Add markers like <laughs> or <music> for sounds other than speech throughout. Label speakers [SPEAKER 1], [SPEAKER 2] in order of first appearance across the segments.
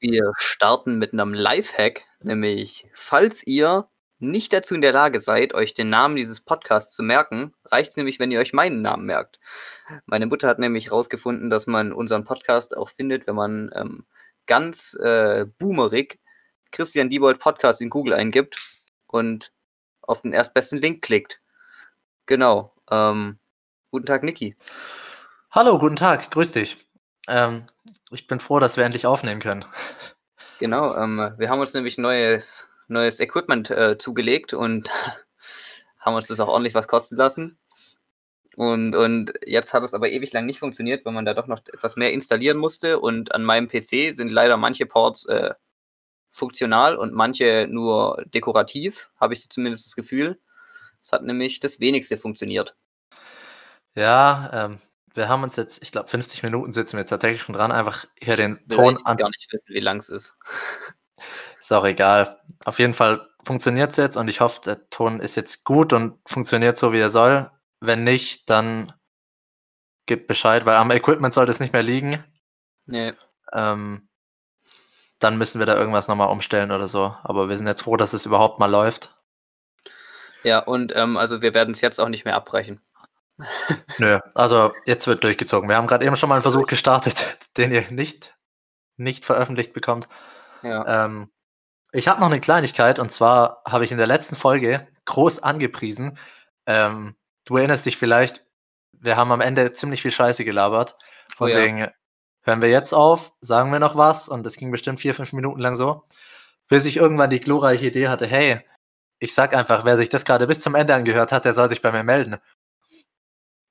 [SPEAKER 1] Wir starten mit einem Lifehack, nämlich falls ihr nicht dazu in der Lage seid, euch den Namen dieses Podcasts zu merken, reicht es nämlich, wenn ihr euch meinen Namen merkt. Meine Mutter hat nämlich herausgefunden, dass man unseren Podcast auch findet, wenn man ähm, ganz äh, boomerig Christian Diebold Podcast in Google eingibt und auf den erstbesten Link klickt. Genau. Ähm, guten Tag, Niki.
[SPEAKER 2] Hallo, guten Tag, grüß dich. Ähm, ich bin froh, dass wir endlich aufnehmen können.
[SPEAKER 1] Genau, ähm, wir haben uns nämlich neues, neues Equipment äh, zugelegt und <laughs> haben uns das auch ordentlich was kosten lassen. Und, und jetzt hat es aber ewig lang nicht funktioniert, weil man da doch noch etwas mehr installieren musste. Und an meinem PC sind leider manche Ports äh, funktional und manche nur dekorativ, habe ich zumindest das Gefühl. Es hat nämlich das wenigste funktioniert.
[SPEAKER 2] Ja, ähm, wir haben uns jetzt, ich glaube, 50 Minuten sitzen wir jetzt tatsächlich schon dran, einfach hier den Ton
[SPEAKER 1] an. Ich gar nicht wissen, wie lang es ist. <laughs>
[SPEAKER 2] Ist auch egal. Auf jeden Fall funktioniert es jetzt und ich hoffe, der Ton ist jetzt gut und funktioniert so, wie er soll. Wenn nicht, dann gib Bescheid, weil am Equipment sollte es nicht mehr liegen.
[SPEAKER 1] Nee.
[SPEAKER 2] Ähm, dann müssen wir da irgendwas nochmal umstellen oder so. Aber wir sind jetzt froh, dass es überhaupt mal läuft.
[SPEAKER 1] Ja, und ähm, also wir werden es jetzt auch nicht mehr abbrechen.
[SPEAKER 2] Nö, also jetzt wird durchgezogen. Wir haben gerade eben schon mal einen Versuch gestartet, <laughs> den ihr nicht, nicht veröffentlicht bekommt.
[SPEAKER 1] Ja.
[SPEAKER 2] Ähm, ich habe noch eine Kleinigkeit und zwar habe ich in der letzten Folge groß angepriesen. Ähm, du erinnerst dich vielleicht, wir haben am Ende ziemlich viel Scheiße gelabert. Von oh ja. wegen, hören wir jetzt auf, sagen wir noch was und es ging bestimmt vier, fünf Minuten lang so, bis ich irgendwann die glorreiche Idee hatte, hey, ich sag einfach, wer sich das gerade bis zum Ende angehört hat, der soll sich bei mir melden.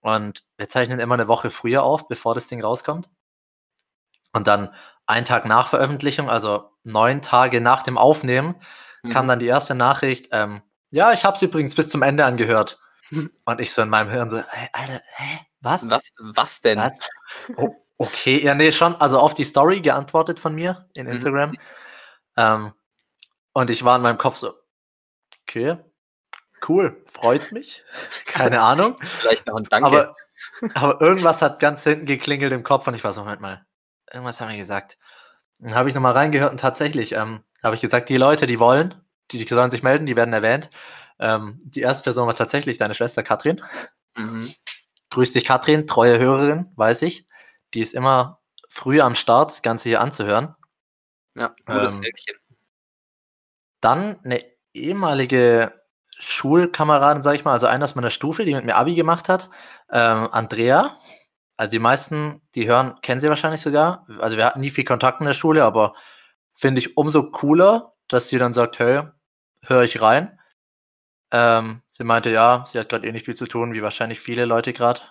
[SPEAKER 2] Und wir zeichnen immer eine Woche früher auf, bevor das Ding rauskommt. Und dann einen Tag nach Veröffentlichung, also neun Tage nach dem Aufnehmen, mhm. kam dann die erste Nachricht, ähm, ja, ich habe es übrigens bis zum Ende angehört. <laughs> Und ich so in meinem Hirn so, hey, Alter, hä, was?
[SPEAKER 1] Was, was denn? Was?
[SPEAKER 2] Oh, okay, ja, nee, schon, also auf die Story geantwortet von mir in mhm. Instagram. Mhm. Ähm, und ich war in meinem Kopf so, okay, cool, freut mich. <laughs> Keine Ahnung.
[SPEAKER 1] Vielleicht noch ein Danke.
[SPEAKER 2] Aber, aber irgendwas hat ganz hinten geklingelt im Kopf und ich war so, Moment mal, irgendwas haben wir gesagt. Dann habe ich nochmal reingehört und tatsächlich ähm, habe ich gesagt, die Leute, die wollen, die, die sollen sich melden, die werden erwähnt. Ähm, die erste Person war tatsächlich deine Schwester Katrin. Mhm. Grüß dich, Katrin, treue Hörerin, weiß ich. Die ist immer früh am Start, das Ganze hier anzuhören.
[SPEAKER 1] Ja, gutes ähm,
[SPEAKER 2] Dann eine ehemalige Schulkameraden, sag ich mal, also einer aus meiner Stufe, die mit mir Abi gemacht hat, ähm, Andrea. Also die meisten, die hören, kennen sie wahrscheinlich sogar. Also wir hatten nie viel Kontakt in der Schule, aber finde ich umso cooler, dass sie dann sagt, hey, höre ich rein. Ähm, sie meinte, ja, sie hat gerade eh nicht viel zu tun, wie wahrscheinlich viele Leute gerade.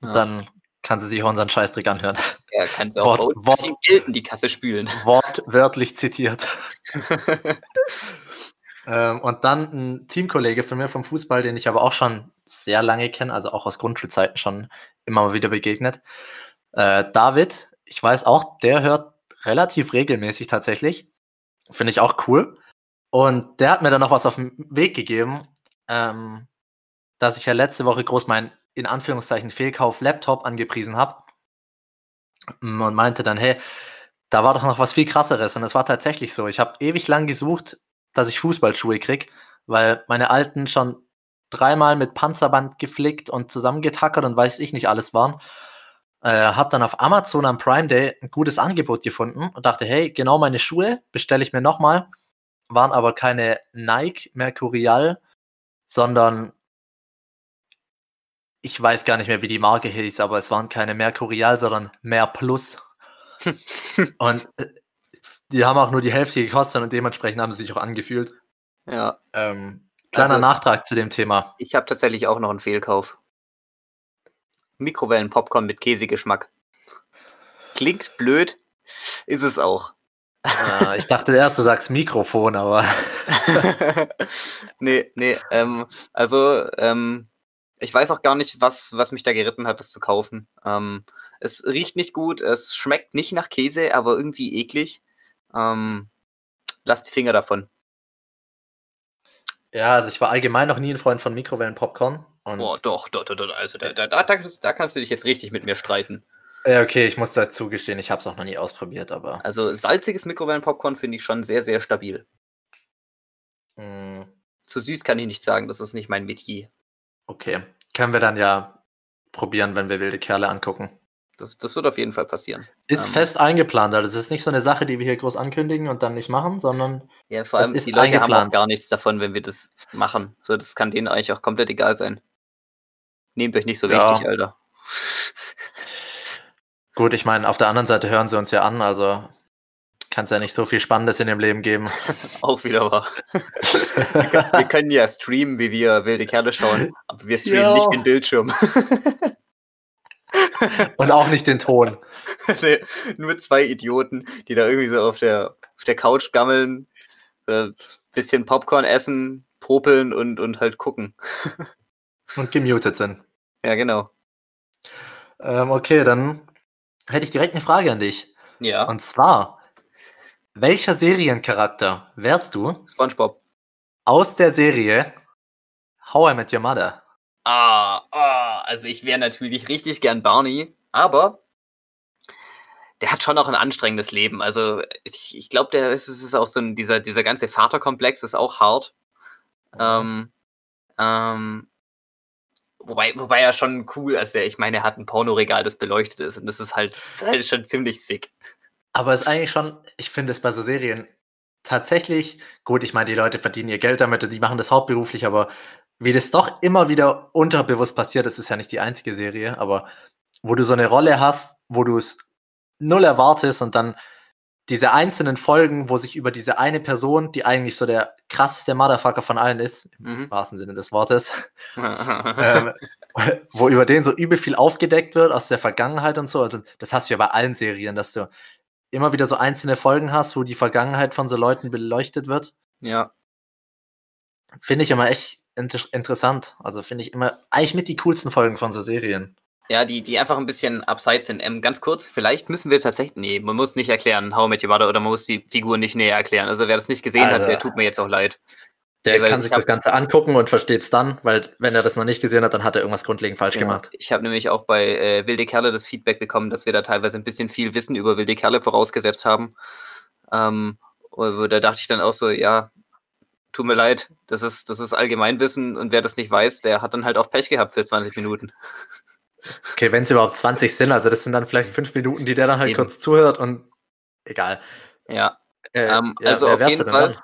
[SPEAKER 2] Ja. Dann kann sie sich auch unseren Scheißdreck anhören.
[SPEAKER 1] Ja, kann sie auch Wort, Wort, Geld in die Kasse spülen.
[SPEAKER 2] Wortwörtlich zitiert. <laughs> Ähm, und dann ein Teamkollege von mir vom Fußball, den ich aber auch schon sehr lange kenne, also auch aus Grundschulzeiten schon immer mal wieder begegnet. Äh, David, ich weiß auch, der hört relativ regelmäßig tatsächlich. Finde ich auch cool. Und der hat mir dann noch was auf den Weg gegeben, ähm, dass ich ja letzte Woche groß meinen, in Anführungszeichen, Fehlkauf Laptop angepriesen habe. Und meinte dann, hey, da war doch noch was viel krasseres. Und es war tatsächlich so. Ich habe ewig lang gesucht, dass ich Fußballschuhe krieg, weil meine alten schon dreimal mit Panzerband geflickt und zusammengetackert und weiß ich nicht alles waren. Äh, hab dann auf Amazon am Prime Day ein gutes Angebot gefunden und dachte, hey, genau meine Schuhe bestelle ich mir nochmal. Waren aber keine Nike Mercurial, sondern ich weiß gar nicht mehr, wie die Marke hieß, aber es waren keine Mercurial, sondern Mer Plus. <laughs> und äh, die haben auch nur die Hälfte gekostet und dementsprechend haben sie sich auch angefühlt.
[SPEAKER 1] Ja.
[SPEAKER 2] Ähm, kleiner also, Nachtrag zu dem Thema.
[SPEAKER 1] Ich habe tatsächlich auch noch einen Fehlkauf. Mikrowellen-Popcorn mit Käsegeschmack. Klingt blöd, ist es auch.
[SPEAKER 2] Ja, ich dachte erst, du sagst Mikrofon, aber. <laughs>
[SPEAKER 1] nee, nee, ähm, also, ähm, ich weiß auch gar nicht, was, was mich da geritten hat, das zu kaufen. Ähm, es riecht nicht gut, es schmeckt nicht nach Käse, aber irgendwie eklig. Ähm, lass die Finger davon.
[SPEAKER 2] Ja, also ich war allgemein noch nie ein Freund von Mikrowellen-Popcorn.
[SPEAKER 1] Boah, doch, doch, doch, doch. Also da, da, da, da kannst du dich jetzt richtig mit mir streiten.
[SPEAKER 2] Ja, okay, ich muss dazu gestehen, ich habe es auch noch nie ausprobiert, aber.
[SPEAKER 1] Also salziges Mikrowellenpopcorn finde ich schon sehr, sehr stabil.
[SPEAKER 2] Mm,
[SPEAKER 1] Zu süß kann ich nicht sagen, das ist nicht mein Metier.
[SPEAKER 2] okay. Können wir dann ja probieren, wenn wir wilde Kerle angucken.
[SPEAKER 1] Das, das wird auf jeden Fall passieren.
[SPEAKER 2] Ist
[SPEAKER 1] Ähm,
[SPEAKER 2] fest eingeplant, also es ist nicht so eine Sache, die wir hier groß ankündigen und dann nicht machen, sondern
[SPEAKER 1] Ja, vor allem,
[SPEAKER 2] ist
[SPEAKER 1] die Leute haben auch
[SPEAKER 2] eingeplant.
[SPEAKER 1] gar nichts davon, wenn wir das machen. So, das kann denen eigentlich auch komplett egal sein. Nehmt euch nicht so
[SPEAKER 2] Ja.
[SPEAKER 1] wichtig, Alter.
[SPEAKER 2] gut, ich meine, auf der anderen Seite hören sie uns ja an, also kann es ja nicht so viel Spannendes in dem Leben geben. <laughs>
[SPEAKER 1] Auch wieder wahr. wir können ja streamen, wie wir wilde Kerle schauen, aber wir streamen
[SPEAKER 2] Ja.
[SPEAKER 1] nicht den Bildschirm. <laughs> <laughs>
[SPEAKER 2] Und auch nicht den Ton. <laughs>
[SPEAKER 1] Nee, Nur zwei Idioten, die da irgendwie so auf der, auf der Couch gammeln, äh, bisschen Popcorn essen, popeln und, und halt gucken. <laughs>
[SPEAKER 2] Und gemutet sind.
[SPEAKER 1] Ja, genau.
[SPEAKER 2] Ähm, okay, dann hätte ich direkt eine Frage an dich.
[SPEAKER 1] Ja,
[SPEAKER 2] Und zwar, welcher Seriencharakter wärst du
[SPEAKER 1] Spongebob.
[SPEAKER 2] aus der Serie How I Met Your Mother?
[SPEAKER 1] Ah, ah, also ich wäre natürlich richtig gern Barney, aber der hat schon auch ein anstrengendes Leben. Also ich, ich glaube, der ist, ist auch so ein, dieser, dieser ganze Vaterkomplex ist auch hart. Ähm, ähm, wobei, wobei er schon cool ist. Er, ich meine, er hat ein Pornoregal, das beleuchtet ist und das ist halt, das ist halt schon ziemlich sick.
[SPEAKER 2] Aber es ist eigentlich schon, ich finde es bei so Serien tatsächlich, gut, ich meine, die Leute verdienen ihr Geld damit und die machen das hauptberuflich, aber wie das doch immer wieder unterbewusst passiert, das ist ja nicht die einzige Serie, aber wo du so eine Rolle hast, wo du es null erwartest und dann diese einzelnen Folgen, wo sich über diese eine Person, die eigentlich so der krasseste Motherfucker von allen ist, im
[SPEAKER 1] Mhm.
[SPEAKER 2] wahrsten Sinne des Wortes, <laughs> ähm, wo über den so übel viel aufgedeckt wird aus der Vergangenheit und so. Und das hast du ja bei allen Serien, dass du immer wieder so einzelne Folgen hast, wo die Vergangenheit von so Leuten beleuchtet wird.
[SPEAKER 1] ja,
[SPEAKER 2] Finde ich immer echt inter interessant. Also finde ich immer eigentlich mit die coolsten Folgen von so Serien.
[SPEAKER 1] Ja, die, die einfach ein bisschen abseits sind. Ähm, ganz kurz, vielleicht müssen wir tatsächlich. Nee, man muss nicht erklären, How I Met Your Mother oder man muss die Figur nicht näher erklären. Also wer das nicht gesehen
[SPEAKER 2] Also-
[SPEAKER 1] hat, der tut mir jetzt auch leid.
[SPEAKER 2] Der
[SPEAKER 1] Ja,
[SPEAKER 2] kann
[SPEAKER 1] ich
[SPEAKER 2] sich das Ganze angucken und versteht es dann, weil wenn er das noch nicht gesehen hat, dann hat er irgendwas grundlegend falsch gemacht.
[SPEAKER 1] Ich habe nämlich auch bei äh, Wilde Kerle das Feedback bekommen, dass wir da teilweise ein bisschen viel Wissen über Wilde Kerle vorausgesetzt haben. Ähm, da dachte ich dann auch so, ja, tut mir leid, das ist, das ist Allgemeinwissen und wer das nicht weiß, der hat dann halt auch Pech gehabt für 20 Minuten.
[SPEAKER 2] Okay, wenn es überhaupt 20 sind, also das sind dann vielleicht fünf Minuten, die der dann halt
[SPEAKER 1] Eben.
[SPEAKER 2] kurz zuhört und egal.
[SPEAKER 1] Ja,
[SPEAKER 2] Äh,
[SPEAKER 1] Ähm, also auf jeden Fall-
[SPEAKER 2] dann?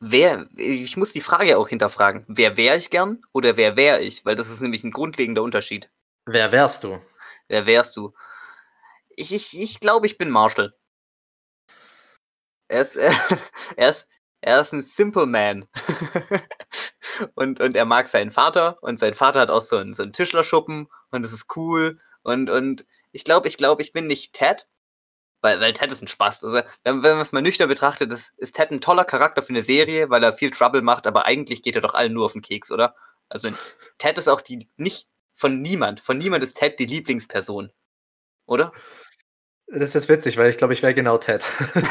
[SPEAKER 1] wer, ich muss die Frage auch hinterfragen, wer wäre ich gern oder wer wäre ich? Weil das ist nämlich ein grundlegender Unterschied.
[SPEAKER 2] Wer wärst du?
[SPEAKER 1] Wer wärst du? Ich, ich, ich glaube, ich bin Marshall. Er ist, <laughs> er ist, er ist ein Simple Man. <laughs> und, und er mag seinen Vater und sein Vater hat auch so einen, so einen Tischlerschuppen und das ist cool. Und, und ich glaube, ich glaube, ich bin nicht Ted, weil, weil Ted ist ein Spaß. Also, wenn, wenn man es mal nüchtern betrachtet, ist, ist Ted ein toller Charakter für eine Serie, weil er viel Trouble macht, aber eigentlich geht er doch allen nur auf den Keks, oder? Also Ted ist auch die, nicht von niemand, von niemand ist Ted die Lieblingsperson. Oder?
[SPEAKER 2] Das ist witzig, weil ich glaube, ich wäre genau Ted. <laughs>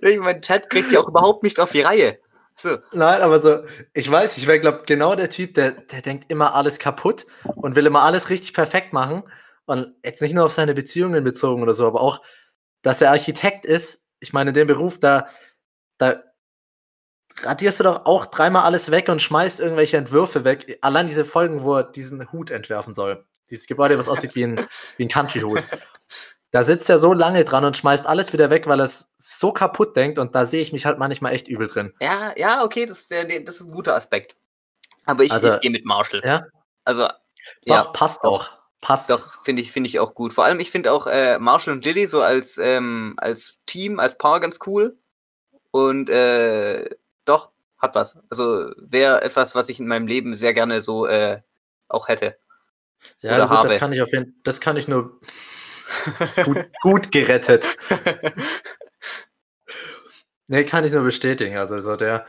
[SPEAKER 1] ich meine, Ted kriegt ja auch überhaupt nichts auf die Reihe. So,
[SPEAKER 2] Nein, aber so, ich weiß, ich wäre, glaube genau der Typ, der, der denkt immer alles kaputt und will immer alles richtig perfekt machen. Und jetzt nicht nur auf seine Beziehungen bezogen oder so, aber auch, dass er Architekt ist. Ich meine, in dem Beruf, da, da radierst du doch auch dreimal alles weg und schmeißt irgendwelche Entwürfe weg. Allein diese Folgen, wo er diesen Hut entwerfen soll. Dieses Gebäude, was aussieht wie ein, wie ein Country-Hut. Da sitzt er so lange dran und schmeißt alles wieder weg, weil er es so kaputt denkt. Und da sehe ich mich halt manchmal echt übel drin.
[SPEAKER 1] ja, ja, okay, das, ist der- das ist ein guter Aspekt. Aber ich,
[SPEAKER 2] Also,
[SPEAKER 1] ich gehe mit Marshall.
[SPEAKER 2] Ja,
[SPEAKER 1] Also,
[SPEAKER 2] Doch,
[SPEAKER 1] ja,
[SPEAKER 2] passt auch. Passt.
[SPEAKER 1] doch, finde ich, finde ich auch gut. Vor allem, ich finde auch äh, Marshall und Lilly so als, ähm, als Team, als Paar ganz cool. Und äh, doch, hat was. Also wäre etwas, was ich in meinem Leben sehr gerne so äh, auch hätte.
[SPEAKER 2] Ja,
[SPEAKER 1] oder
[SPEAKER 2] gut,
[SPEAKER 1] habe.
[SPEAKER 2] das kann ich auf jeden das kann ich nur gut, gut gerettet. <laughs> Nee, kann ich nur bestätigen. Also so der,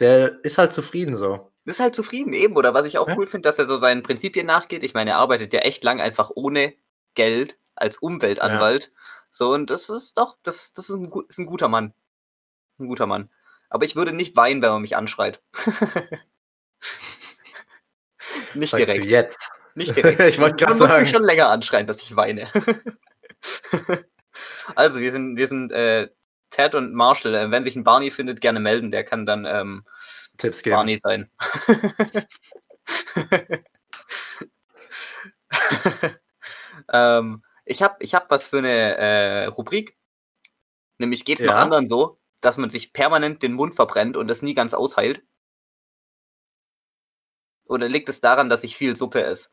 [SPEAKER 2] der ist halt zufrieden so.
[SPEAKER 1] ist halt zufrieden eben. Oder was ich auch
[SPEAKER 2] Ja.
[SPEAKER 1] cool finde, dass er so seinen Prinzipien nachgeht. Ich meine, er arbeitet ja echt lang einfach ohne Geld als Umweltanwalt. So, und das ist doch, das, das ist, ein, ist ein guter Mann. Ein guter Mann. Aber ich würde nicht weinen, wenn man mich anschreit. <laughs> Nicht
[SPEAKER 2] Sagst
[SPEAKER 1] direkt.
[SPEAKER 2] du jetzt.
[SPEAKER 1] Nicht direkt. <laughs>
[SPEAKER 2] Ich wollte gerade sagen.
[SPEAKER 1] mich schon länger anschreien, dass ich weine. <laughs> also, wir sind, wir sind äh, Ted und Marshall. Äh, wenn sich ein Barney findet, gerne melden. Der kann dann ähm,
[SPEAKER 2] Tipps geben.
[SPEAKER 1] Barney sein. <laughs> ähm, ich habe ich hab was für eine äh, Rubrik. Nämlich geht es noch
[SPEAKER 2] Ja.
[SPEAKER 1] anderen so, dass man sich permanent den Mund verbrennt und das nie ganz ausheilt. Oder liegt es daran, dass ich viel Suppe esse?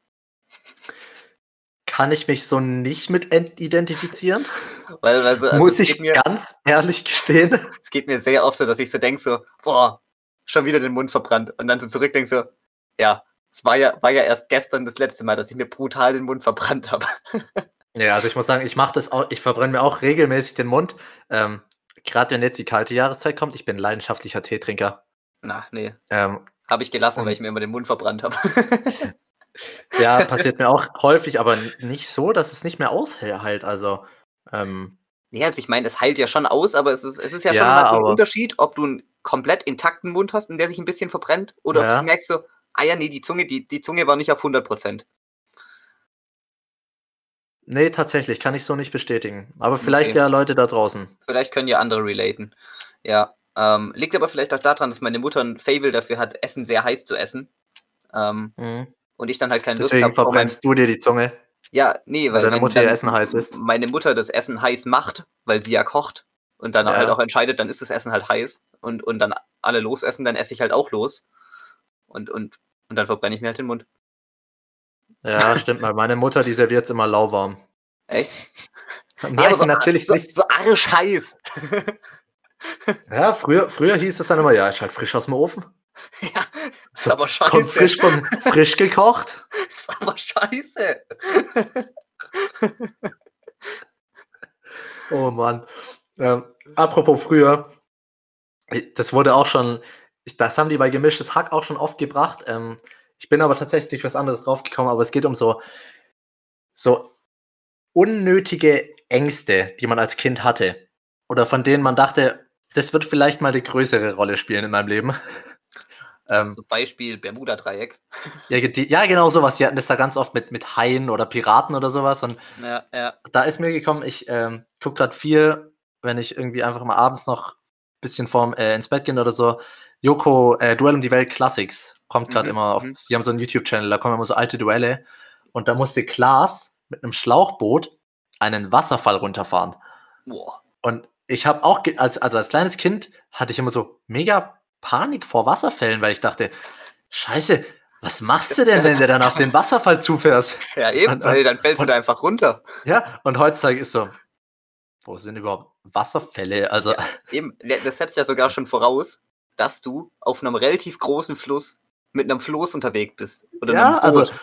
[SPEAKER 2] Kann ich mich so nicht mit ent- identifizieren? <laughs>
[SPEAKER 1] Weil, also, also
[SPEAKER 2] Muss ich
[SPEAKER 1] mir,
[SPEAKER 2] ganz ehrlich gestehen. <laughs>
[SPEAKER 1] es geht mir sehr oft so, dass ich so denke, so, boah, schon wieder den Mund verbrannt. Und dann so zurückdenke so, ja, es war ja, war ja erst gestern das letzte Mal, dass ich mir brutal den Mund verbrannt habe. <laughs>
[SPEAKER 2] Ja, also ich muss sagen, ich mache das auch, ich verbrenne mir auch regelmäßig den Mund. Ähm, Gerade wenn jetzt die kalte Jahreszeit kommt, ich bin leidenschaftlicher Teetrinker.
[SPEAKER 1] Na, nee,
[SPEAKER 2] Ähm,
[SPEAKER 1] habe ich gelassen, weil ich mir immer den Mund verbrannt habe. <laughs>
[SPEAKER 2] ja, passiert mir auch <laughs> häufig, aber nicht so, dass es nicht mehr aushält. Also, ähm,
[SPEAKER 1] ja, also ich meine, es heilt ja schon aus, aber es ist, es ist ja, schon mal so ein Unterschied, ob du einen komplett intakten Mund hast und der sich ein bisschen verbrennt, oder ob
[SPEAKER 2] Ja.
[SPEAKER 1] du merkst so, ah ja, nee, die Zunge, die, die Zunge war nicht auf 100%.
[SPEAKER 2] nee, tatsächlich, kann ich so nicht bestätigen. Aber vielleicht
[SPEAKER 1] Okay.
[SPEAKER 2] ja Leute da draußen.
[SPEAKER 1] Vielleicht können ja andere relaten. Ja. Ähm, liegt aber vielleicht auch daran, dass meine Mutter ein Fable dafür hat, Essen sehr heiß zu essen. Ähm,
[SPEAKER 2] Mhm.
[SPEAKER 1] und ich dann halt keine
[SPEAKER 2] Deswegen
[SPEAKER 1] Lust habe.
[SPEAKER 2] verbrennst du dir die Zunge.
[SPEAKER 1] Ja, nee, weil,
[SPEAKER 2] deine
[SPEAKER 1] wenn
[SPEAKER 2] Mutter ihr Essen heiß ist.
[SPEAKER 1] Meine Mutter das Essen heiß macht, weil sie ja kocht und dann
[SPEAKER 2] Ja.
[SPEAKER 1] halt auch entscheidet, dann ist das Essen halt heiß und, und dann alle losessen, dann esse ich halt auch los. Und, und, und dann verbrenne ich mir halt den Mund.
[SPEAKER 2] Ja, stimmt mal. Meine Mutter, die serviert immer lauwarm.
[SPEAKER 1] Echt?
[SPEAKER 2] Nein,
[SPEAKER 1] Ja, so,
[SPEAKER 2] natürlich
[SPEAKER 1] so,
[SPEAKER 2] nicht.
[SPEAKER 1] So arsch heiß. <laughs>
[SPEAKER 2] Ja, früher, früher hieß es dann immer, ja, ist halt frisch aus dem Ofen. <laughs>
[SPEAKER 1] ja, ist aber scheiße.
[SPEAKER 2] Kommt frisch von frisch gekocht. <laughs>
[SPEAKER 1] Ist aber scheiße. <laughs>
[SPEAKER 2] Oh Mann. Ähm, apropos früher, das wurde auch schon, das haben die bei gemischtes Hack auch schon oft gebracht. Ähm, ich bin aber tatsächlich was anderes draufgekommen, aber es geht um so, so unnötige Ängste, die man als Kind hatte. Oder von denen man dachte, das wird vielleicht mal eine größere Rolle spielen in meinem Leben. <laughs> ähm,
[SPEAKER 1] So Beispiel Bermuda-Dreieck.
[SPEAKER 2] ja, die, ja, genau sowas. Die hatten das da ganz oft mit, mit Haien oder Piraten oder sowas. Und
[SPEAKER 1] Ja, ja.
[SPEAKER 2] da ist mir gekommen, ich ähm, gucke gerade viel, wenn ich irgendwie einfach mal abends noch ein bisschen vorm äh, ins Bett gehen oder so. Joko, äh, Duell um die Welt Classics, kommt gerade
[SPEAKER 1] Mhm,
[SPEAKER 2] immer auf.
[SPEAKER 1] mhm.
[SPEAKER 2] Sie haben so einen YouTube-Channel, da kommen immer so alte Duelle. Und da musste Klaas mit einem Schlauchboot einen Wasserfall runterfahren.
[SPEAKER 1] Boah.
[SPEAKER 2] Und ich habe auch, als, also als kleines Kind, hatte ich immer so mega Panik vor Wasserfällen, weil ich dachte, Scheiße, was machst du denn, wenn du dann auf den Wasserfall zufährst? <laughs>
[SPEAKER 1] Ja, eben,
[SPEAKER 2] Und-
[SPEAKER 1] weil dann fällst
[SPEAKER 2] und-
[SPEAKER 1] du da einfach runter.
[SPEAKER 2] Ja, und heutzutage ist so, wo sind überhaupt Wasserfälle? Also,
[SPEAKER 1] Eben, ne, das setzt ja sogar schon voraus, dass du auf einem relativ großen Fluss mit einem Floß unterwegs bist. Oder
[SPEAKER 2] ja,
[SPEAKER 1] einem Boot
[SPEAKER 2] also,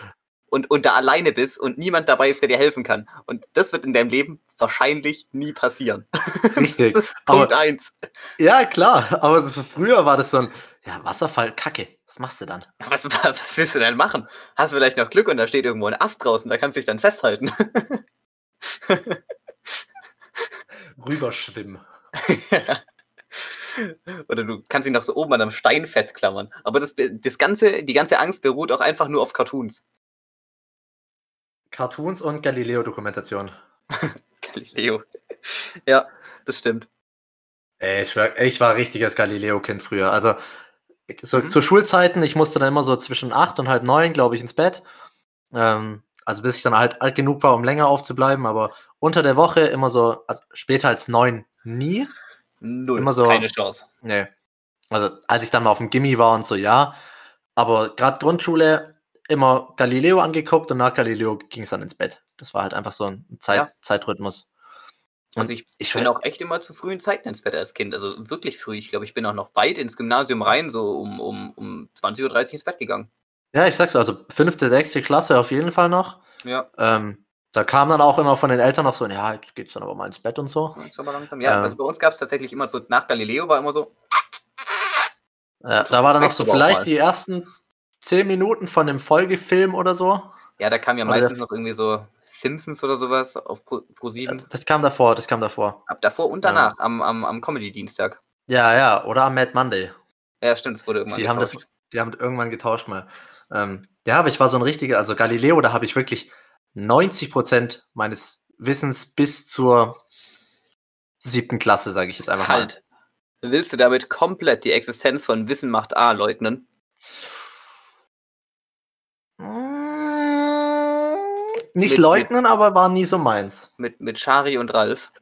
[SPEAKER 1] und, und da alleine bist und niemand dabei ist, der dir helfen kann. Und das wird in deinem Leben wahrscheinlich nie passieren. <laughs>
[SPEAKER 2] richtig.
[SPEAKER 1] Das ist
[SPEAKER 2] Aber-
[SPEAKER 1] Punkt eins.
[SPEAKER 2] Ja, klar, aber früher war das so ein, ja, Wasserfall, Kacke, was machst du dann?
[SPEAKER 1] Was, <laughs> was willst du denn machen? Hast du vielleicht noch Glück und da steht irgendwo ein Ast draußen, da kannst du dich dann festhalten. <laughs>
[SPEAKER 2] Rüberschwimmen.
[SPEAKER 1] Oder du kannst ihn noch so oben an einem Stein festklammern. Aber das, das ganze, die ganze Angst beruht auch einfach nur auf Cartoons.
[SPEAKER 2] Cartoons und Galileo-Dokumentation.
[SPEAKER 1] Galileo. <laughs> Ja, das stimmt.
[SPEAKER 2] Ey, ich war, ich war richtiges Galileo-Kind früher. Also, so
[SPEAKER 1] Mhm.
[SPEAKER 2] zu Schulzeiten, ich musste dann immer so zwischen acht und halb neun, glaube ich, ins Bett. Ähm, also bis ich dann halt alt genug war, um länger aufzubleiben, aber unter der Woche immer so, also später als neun nie.
[SPEAKER 1] Null.
[SPEAKER 2] Immer so-
[SPEAKER 1] Keine Chance.
[SPEAKER 2] Nee. Also als ich dann mal auf dem Gimmi war und so, ja. Aber gerade Grundschule immer Galileo angeguckt und nach Galileo ging es dann ins Bett. Das war halt einfach so ein Zeit
[SPEAKER 1] Ja.
[SPEAKER 2] Zeitrhythmus. Und
[SPEAKER 1] Also ich,
[SPEAKER 2] ich
[SPEAKER 1] bin auch echt immer zu frühen Zeiten ins Bett als Kind. Also wirklich früh. Ich glaube, ich bin auch noch weit ins Gymnasium rein, so um, um, um 20.30 Uhr ins Bett gegangen.
[SPEAKER 2] Ja, ich sag's, also fünfte, sechste Klasse auf jeden Fall noch.
[SPEAKER 1] Ja,
[SPEAKER 2] Ähm, da kam dann auch immer von den Eltern noch so, ja, jetzt geht's dann aber mal ins Bett und so.
[SPEAKER 1] langsam. Ja,
[SPEAKER 2] Ähm.
[SPEAKER 1] also bei uns gab es tatsächlich immer so, nach Galileo war immer so,
[SPEAKER 2] Ja, da war dann noch so vielleicht
[SPEAKER 1] mal.
[SPEAKER 2] die ersten zehn Minuten von dem Folgefilm oder so.
[SPEAKER 1] ja, da kam ja
[SPEAKER 2] Aber der
[SPEAKER 1] meistens noch irgendwie so Simpsons oder sowas auf Pro, Pro 7.
[SPEAKER 2] Das kam davor, das kam davor.
[SPEAKER 1] Ab davor und danach, am, am, am Comedy-Dienstag.
[SPEAKER 2] Ja, ja, oder am Mad Monday.
[SPEAKER 1] Ja, stimmt, es wurde irgendwann
[SPEAKER 2] Die haben das,
[SPEAKER 1] getauscht.
[SPEAKER 2] Die haben irgendwann getauscht mal. Ähm, ja, aber ich war so ein richtiger, also Galileo, da habe ich wirklich 90% meines Wissens bis zur siebten Klasse, sage ich jetzt einfach
[SPEAKER 1] Halt. Willst du damit komplett die Existenz von Wissen macht A leugnen?
[SPEAKER 2] Nicht
[SPEAKER 1] Mit-
[SPEAKER 2] leugnen, aber war nie so meins.
[SPEAKER 1] Mit, mit Shari und Ralf.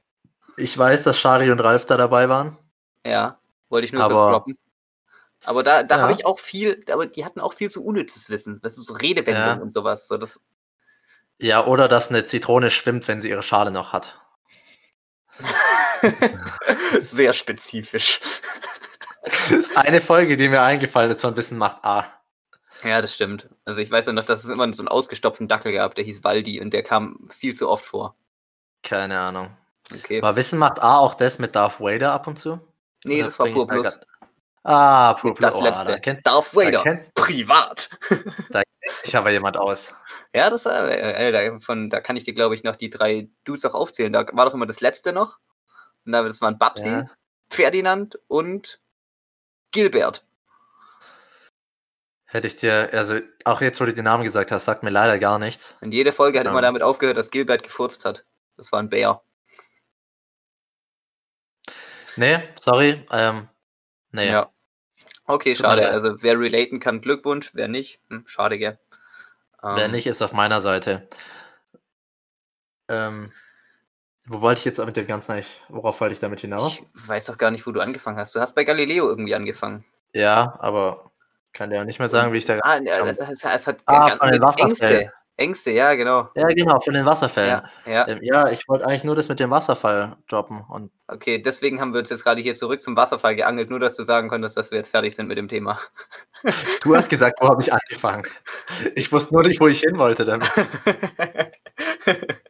[SPEAKER 2] Ich weiß, dass Shari und Ralf da dabei waren.
[SPEAKER 1] Ja, wollte ich nur
[SPEAKER 2] Aber-
[SPEAKER 1] kurz droppen. Aber da, da
[SPEAKER 2] Ja.
[SPEAKER 1] habe ich auch viel, aber die hatten auch viel zu unnützes Wissen. Das ist so Redewendung
[SPEAKER 2] Ja.
[SPEAKER 1] und sowas. So das,
[SPEAKER 2] Ja, oder dass eine Zitrone schwimmt, wenn sie ihre Schale noch hat. <laughs>
[SPEAKER 1] sehr spezifisch.
[SPEAKER 2] Das ist eine Folge, die mir eingefallen ist von Wissen macht A.
[SPEAKER 1] Ja, das stimmt. Also ich weiß ja noch, dass es immer so einen ausgestopften Dackel gab, der hieß Waldi und der kam viel zu oft vor.
[SPEAKER 2] Keine Ahnung.
[SPEAKER 1] Okay.
[SPEAKER 2] Aber Wissen macht A auch das mit Darth Vader ab und zu?
[SPEAKER 1] nee,
[SPEAKER 2] Oder
[SPEAKER 1] das war pur
[SPEAKER 2] da
[SPEAKER 1] Plus.
[SPEAKER 2] Ah, Pur Plus.
[SPEAKER 1] Das
[SPEAKER 2] Oh,
[SPEAKER 1] letzte.
[SPEAKER 2] da kennt,
[SPEAKER 1] Darth
[SPEAKER 2] da
[SPEAKER 1] Vader. <laughs>
[SPEAKER 2] kennt
[SPEAKER 1] Privat.
[SPEAKER 2] sich aber jemand aus.
[SPEAKER 1] Ja, das äh, äh, da, von, da kann ich dir, glaube ich, noch die drei Dudes auch aufzählen. Da war doch immer das letzte noch. Und da, das waren Babsi,
[SPEAKER 2] Ja.
[SPEAKER 1] Ferdinand und Gilbert.
[SPEAKER 2] Hätte ich dir, also auch jetzt, wo du den Namen gesagt hast, sagt mir leider gar nichts.
[SPEAKER 1] Und jede Folge hat
[SPEAKER 2] Ja.
[SPEAKER 1] immer damit aufgehört, dass Gilbert gefurzt hat. Das war ein Bär.
[SPEAKER 2] Nee, sorry. Ähm, nee.
[SPEAKER 1] Ja. Okay,
[SPEAKER 2] Tut
[SPEAKER 1] schade. Also wer relaten kann, Glückwunsch. Wer nicht, hm, schade, gell.
[SPEAKER 2] Wer
[SPEAKER 1] Ähm,
[SPEAKER 2] nicht, ist auf meiner Seite. Ähm, wo wollte ich jetzt mit dem Ganzen eigentlich, worauf wollte ich damit hinaus?
[SPEAKER 1] Ich weiß doch gar nicht, wo du angefangen hast. Du hast bei Galileo irgendwie angefangen.
[SPEAKER 2] Ja, aber kann dir auch nicht mehr sagen, wie ich da.
[SPEAKER 1] Ah, ja, es, es, es hat
[SPEAKER 2] Ah,
[SPEAKER 1] ganz,
[SPEAKER 2] von den Wasserfällen.
[SPEAKER 1] Ängste. Ängste, ja, genau.
[SPEAKER 2] Ja, genau, von den Wasserfällen.
[SPEAKER 1] Ja, ja.
[SPEAKER 2] Ähm, ja, ich wollte eigentlich nur das mit dem Wasserfall droppen. Und
[SPEAKER 1] Okay, deswegen haben wir uns jetzt gerade hier zurück zum Wasserfall geangelt, nur dass du sagen konntest, dass wir jetzt fertig sind mit dem Thema. <laughs>
[SPEAKER 2] du hast gesagt, wo habe ich angefangen? Ich wusste nur nicht, wo ich hin wollte damit. <laughs>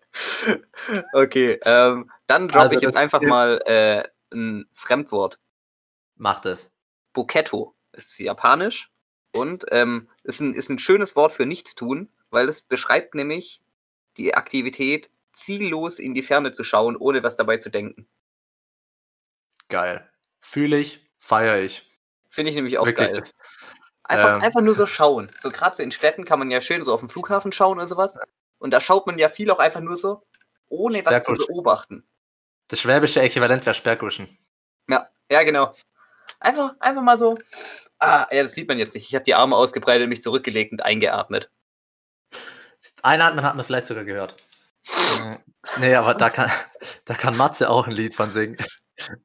[SPEAKER 1] okay, ähm, dann droppe
[SPEAKER 2] Also
[SPEAKER 1] ich jetzt
[SPEAKER 2] das
[SPEAKER 1] einfach mal äh, ein Fremdwort.
[SPEAKER 2] Macht es.
[SPEAKER 1] Boketto ist japanisch und ähm, ist, ein, ist ein schönes Wort für Nichtstun, weil es beschreibt nämlich die Aktivität, ziellos in die Ferne zu schauen, ohne was dabei zu denken.
[SPEAKER 2] Geil. Fühle ich, feiere ich.
[SPEAKER 1] Finde ich nämlich auch
[SPEAKER 2] Wirklich.
[SPEAKER 1] geil. Einfach,
[SPEAKER 2] Ähm.
[SPEAKER 1] einfach nur so schauen. So gerade so in Städten kann man ja schön so auf dem Flughafen schauen oder sowas. Und da schaut man ja viel auch einfach nur so, ohne was zu beobachten.
[SPEAKER 2] Das schwäbische Äquivalent wäre Sperrguschen.
[SPEAKER 1] Ja, ja, genau. Einfach, einfach mal so. Ah, ja, das sieht man jetzt nicht. Ich habe die Arme ausgebreitet, mich zurückgelegt und eingeatmet.
[SPEAKER 2] Einatmen hat man vielleicht sogar gehört. Mm, nee, aber da kann, da kann Matze auch ein Lied von singen.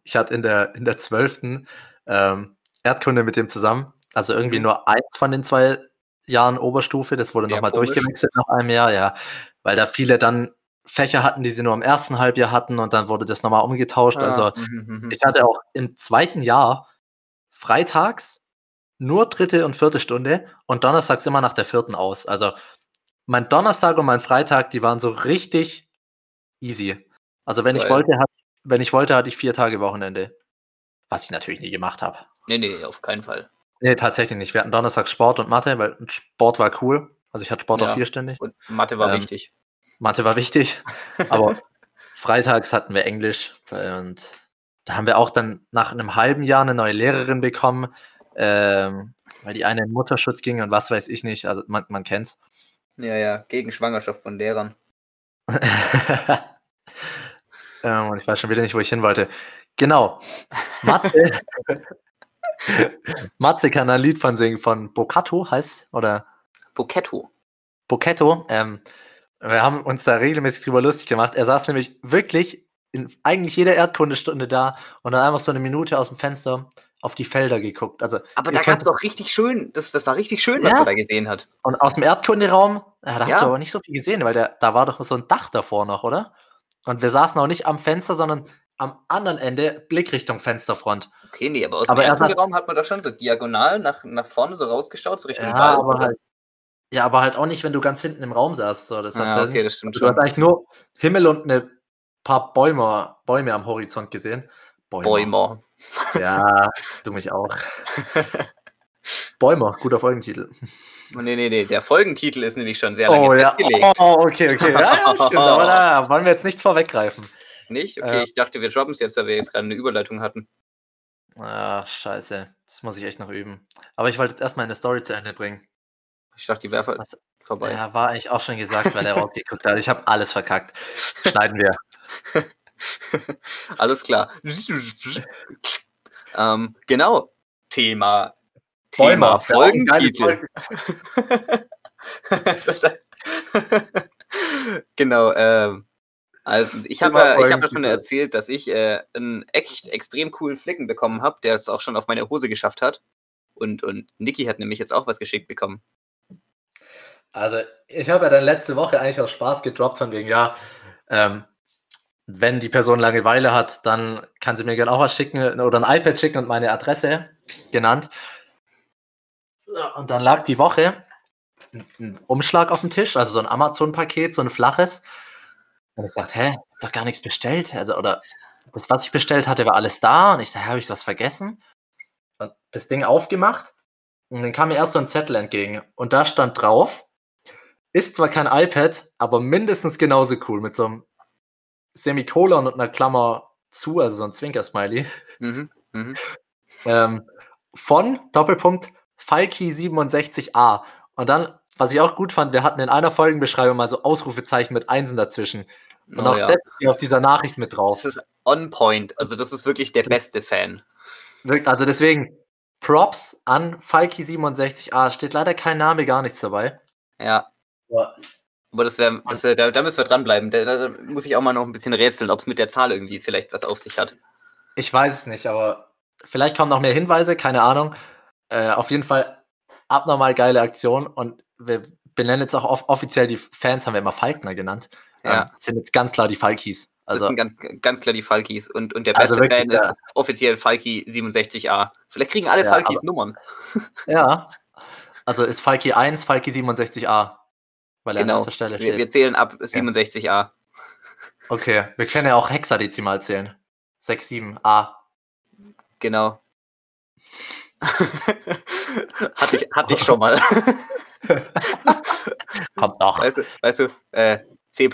[SPEAKER 2] Ich hatte in der, in der 12. Ähm, Erdkunde mit dem zusammen. Also irgendwie
[SPEAKER 1] Mhm.
[SPEAKER 2] nur eins von den zwei Jahren Oberstufe. Das wurde nochmal durchgewechselt nach einem Jahr, ja. Weil da viele dann Fächer hatten, die sie nur im ersten Halbjahr hatten und dann wurde das nochmal umgetauscht. Also
[SPEAKER 1] Ah, mhm, mhm, mhm.
[SPEAKER 2] ich hatte auch im zweiten Jahr freitags nur dritte und vierte Stunde und donnerstags immer nach der vierten aus. Also mein Donnerstag und mein Freitag, die waren so richtig easy. Also wenn ich wollte, hat, wenn ich wollte, hatte ich vier Tage Wochenende. Was ich natürlich nie gemacht habe.
[SPEAKER 1] Nee, nee, auf keinen Fall.
[SPEAKER 2] Nee, tatsächlich nicht. Wir hatten Donnerstag Sport und Mathe, weil Sport war cool. Also ich hatte Sport
[SPEAKER 1] Ja.
[SPEAKER 2] auch vierständig.
[SPEAKER 1] Und Mathe war
[SPEAKER 2] Ähm,
[SPEAKER 1] wichtig.
[SPEAKER 2] Mathe war wichtig. Aber <laughs> freitags hatten wir Englisch und da haben wir auch dann nach einem halben Jahr eine neue Lehrerin bekommen, ähm, weil die eine in Mutterschutz ging und was weiß ich nicht. Also man, man kennt's.
[SPEAKER 1] Ja, ja, gegen Schwangerschaft von Lehrern. <laughs>
[SPEAKER 2] ähm, und ich weiß schon wieder nicht, wo ich hin wollte. Genau. Matze. <laughs> Matze kann ein Lied von singen von Bocato heißt oder
[SPEAKER 1] Boketto.
[SPEAKER 2] Bocetto. Ähm, wir haben uns da regelmäßig drüber lustig gemacht. Er saß nämlich wirklich in eigentlich jeder Erdkundestunde da und dann einfach so eine Minute aus dem Fenster auf die Felder geguckt. Also
[SPEAKER 1] Aber da gab es auch richtig schön, das, das war richtig schön, was
[SPEAKER 2] Ja.
[SPEAKER 1] man da gesehen hat.
[SPEAKER 2] und aus dem Erdkunderaum, ja, da hast
[SPEAKER 1] Ja.
[SPEAKER 2] du aber nicht so viel gesehen, weil der, da war doch so ein Dach davor noch, oder? Und wir saßen auch nicht am Fenster, sondern am anderen Ende Blickrichtung Fensterfront.
[SPEAKER 1] Okay, nee, aber aus
[SPEAKER 2] Aber
[SPEAKER 1] dem
[SPEAKER 2] er saß-
[SPEAKER 1] ersten Raum hat man da schon so diagonal nach, nach vorne so rausgeschaut, so Richtung
[SPEAKER 2] Ja,
[SPEAKER 1] Wald.
[SPEAKER 2] aber halt, ja, aber halt auch nicht, wenn du ganz hinten im Raum saßt. So. Das
[SPEAKER 1] Ah,
[SPEAKER 2] ja
[SPEAKER 1] okay,
[SPEAKER 2] nicht.
[SPEAKER 1] das stimmt
[SPEAKER 2] Also, du hast eigentlich nur Himmel und ein paar Bäume, Bäume am Horizont gesehen.
[SPEAKER 1] Bäumer.
[SPEAKER 2] Ja, du mich auch. Bäumer, guter Folgentitel.
[SPEAKER 1] Nee, nee, nee, der Folgentitel ist nämlich schon sehr lange
[SPEAKER 2] Oh ja,
[SPEAKER 1] festgelegt.
[SPEAKER 2] oh, okay, okay. Ja, ja, stimmt, aber <laughs> da wollen wir jetzt nichts vorweggreifen.
[SPEAKER 1] Nicht? Okay,
[SPEAKER 2] Ja.
[SPEAKER 1] ich dachte, wir droppen es jetzt, weil wir jetzt gerade eine Überleitung hatten.
[SPEAKER 2] Ah, scheiße. Das muss ich echt noch üben. Aber ich wollte jetzt erstmal eine Story zu Ende bringen.
[SPEAKER 1] Ich dachte, die wäre vorbei.
[SPEAKER 2] ja, war eigentlich auch schon gesagt, weil er rausgeguckt hat. Ich habe alles verkackt. Schneiden wir. <laughs>
[SPEAKER 1] Alles klar. ähm, genau. Thema.
[SPEAKER 2] Bäumer,
[SPEAKER 1] Thema
[SPEAKER 2] geiles
[SPEAKER 1] Folgentitel. <laughs> genau. Ähm, also ich habe ja, ich hab ja schon erzählt, dass ich äh, einen echt extrem coolen Flicken bekommen habe, der es auch schon auf meine Hose geschafft hat. Und, und Niki hat nämlich jetzt auch was geschickt bekommen.
[SPEAKER 2] Also, ich habe ja dann letzte Woche eigentlich aus Spaß gedroppt, von wegen, ja, ähm, wenn die Person Langeweile hat, dann kann sie mir gerne auch was schicken oder ein iPad schicken und meine Adresse genannt. Und dann lag die Woche ein- Umschlag auf dem Tisch, also so ein Amazon-Paket, so ein flaches. Und ich dachte, hä, doch gar nichts bestellt. Also, oder das, was ich bestellt hatte, war alles da. Und ich dachte, habe ich was vergessen? Und das Ding aufgemacht. Und dann kam mir erst so ein Zettel entgegen. Und da stand drauf, ist zwar kein iPad, aber mindestens genauso cool. Mit so einem Semikolon und einer Klammer zu, also so ein Zwinker-Smiley.
[SPEAKER 1] Mhm. Mhm.
[SPEAKER 2] Ähm, von Doppelpunkt Falki67a. Und dann, was ich auch gut fand, wir hatten in einer Folgenbeschreibung mal so Ausrufezeichen mit Einsen dazwischen. Und
[SPEAKER 1] Oh
[SPEAKER 2] auch
[SPEAKER 1] ja.
[SPEAKER 2] das ist hier auf dieser Nachricht mit drauf.
[SPEAKER 1] Das ist on point. Also das ist wirklich der beste Fan.
[SPEAKER 2] Also deswegen Props an Falki67a. Steht leider kein Name, gar nichts dabei.
[SPEAKER 1] Ja.
[SPEAKER 2] Aber
[SPEAKER 1] Aber das wäre, das wär, da, da müssen wir dranbleiben. Da, da muss ich auch mal noch ein bisschen rätseln, ob es mit der Zahl irgendwie vielleicht was auf sich hat.
[SPEAKER 2] Ich weiß es nicht, aber vielleicht kommen noch mehr Hinweise, keine Ahnung. Äh, auf jeden Fall abnormal geile Aktion und wir benennen jetzt auch off offiziell die Fans, haben wir immer Falkner genannt.
[SPEAKER 1] Ja.
[SPEAKER 2] Ähm, sind jetzt ganz klar die Falkis.
[SPEAKER 1] Das
[SPEAKER 2] Also,
[SPEAKER 1] sind ganz, ganz klar die Falkis. Und, und der
[SPEAKER 2] Also
[SPEAKER 1] beste
[SPEAKER 2] wirklich,
[SPEAKER 1] Fan ist
[SPEAKER 2] ja.
[SPEAKER 1] offiziell Falki 67a. Vielleicht kriegen alle
[SPEAKER 2] Ja,
[SPEAKER 1] Falkis
[SPEAKER 2] aber-
[SPEAKER 1] Nummern.
[SPEAKER 2] ja. Also ist Falki 1, Falki 67a. Weil er an
[SPEAKER 1] Genau.
[SPEAKER 2] erster Stelle
[SPEAKER 1] Wir,
[SPEAKER 2] steht.
[SPEAKER 1] wir zählen ab 67a.
[SPEAKER 2] okay, wir können ja auch Hexadezimal zählen. 6, 7, A.
[SPEAKER 1] Genau. <laughs> hatte, ich, hatte ich schon mal. <laughs>
[SPEAKER 2] Kommt noch.
[SPEAKER 1] weißt du, weißt du äh, C.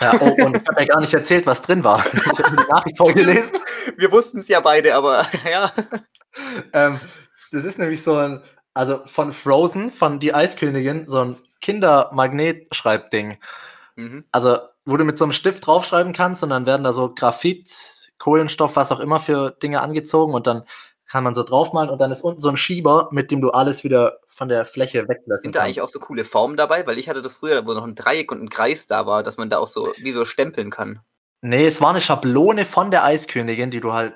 [SPEAKER 2] Ja, oh, und ich habe ja gar nicht erzählt, was drin war. Ich habe die Nachricht vorgelesen. <laughs>
[SPEAKER 1] Wir wussten es ja beide, aber ja.
[SPEAKER 2] Ähm, das ist nämlich so ein, also von Frozen, von Die Eiskönigin, so ein Kindermagnetschreibding.
[SPEAKER 1] Mhm.
[SPEAKER 2] Also, wo du mit so einem Stift draufschreiben kannst und dann werden da so Graphit, Kohlenstoff, was auch immer für Dinge angezogen und dann kann man so draufmalen und dann ist unten so ein Schieber, mit dem du alles wieder von der Fläche weglassen
[SPEAKER 1] Sind da eigentlich auch so coole Formen dabei? Weil ich hatte das früher, wo noch ein Dreieck und ein Kreis da war, dass man da auch so wie so stempeln kann.
[SPEAKER 2] Nee, es war eine Schablone von der Eiskönigin, die du halt,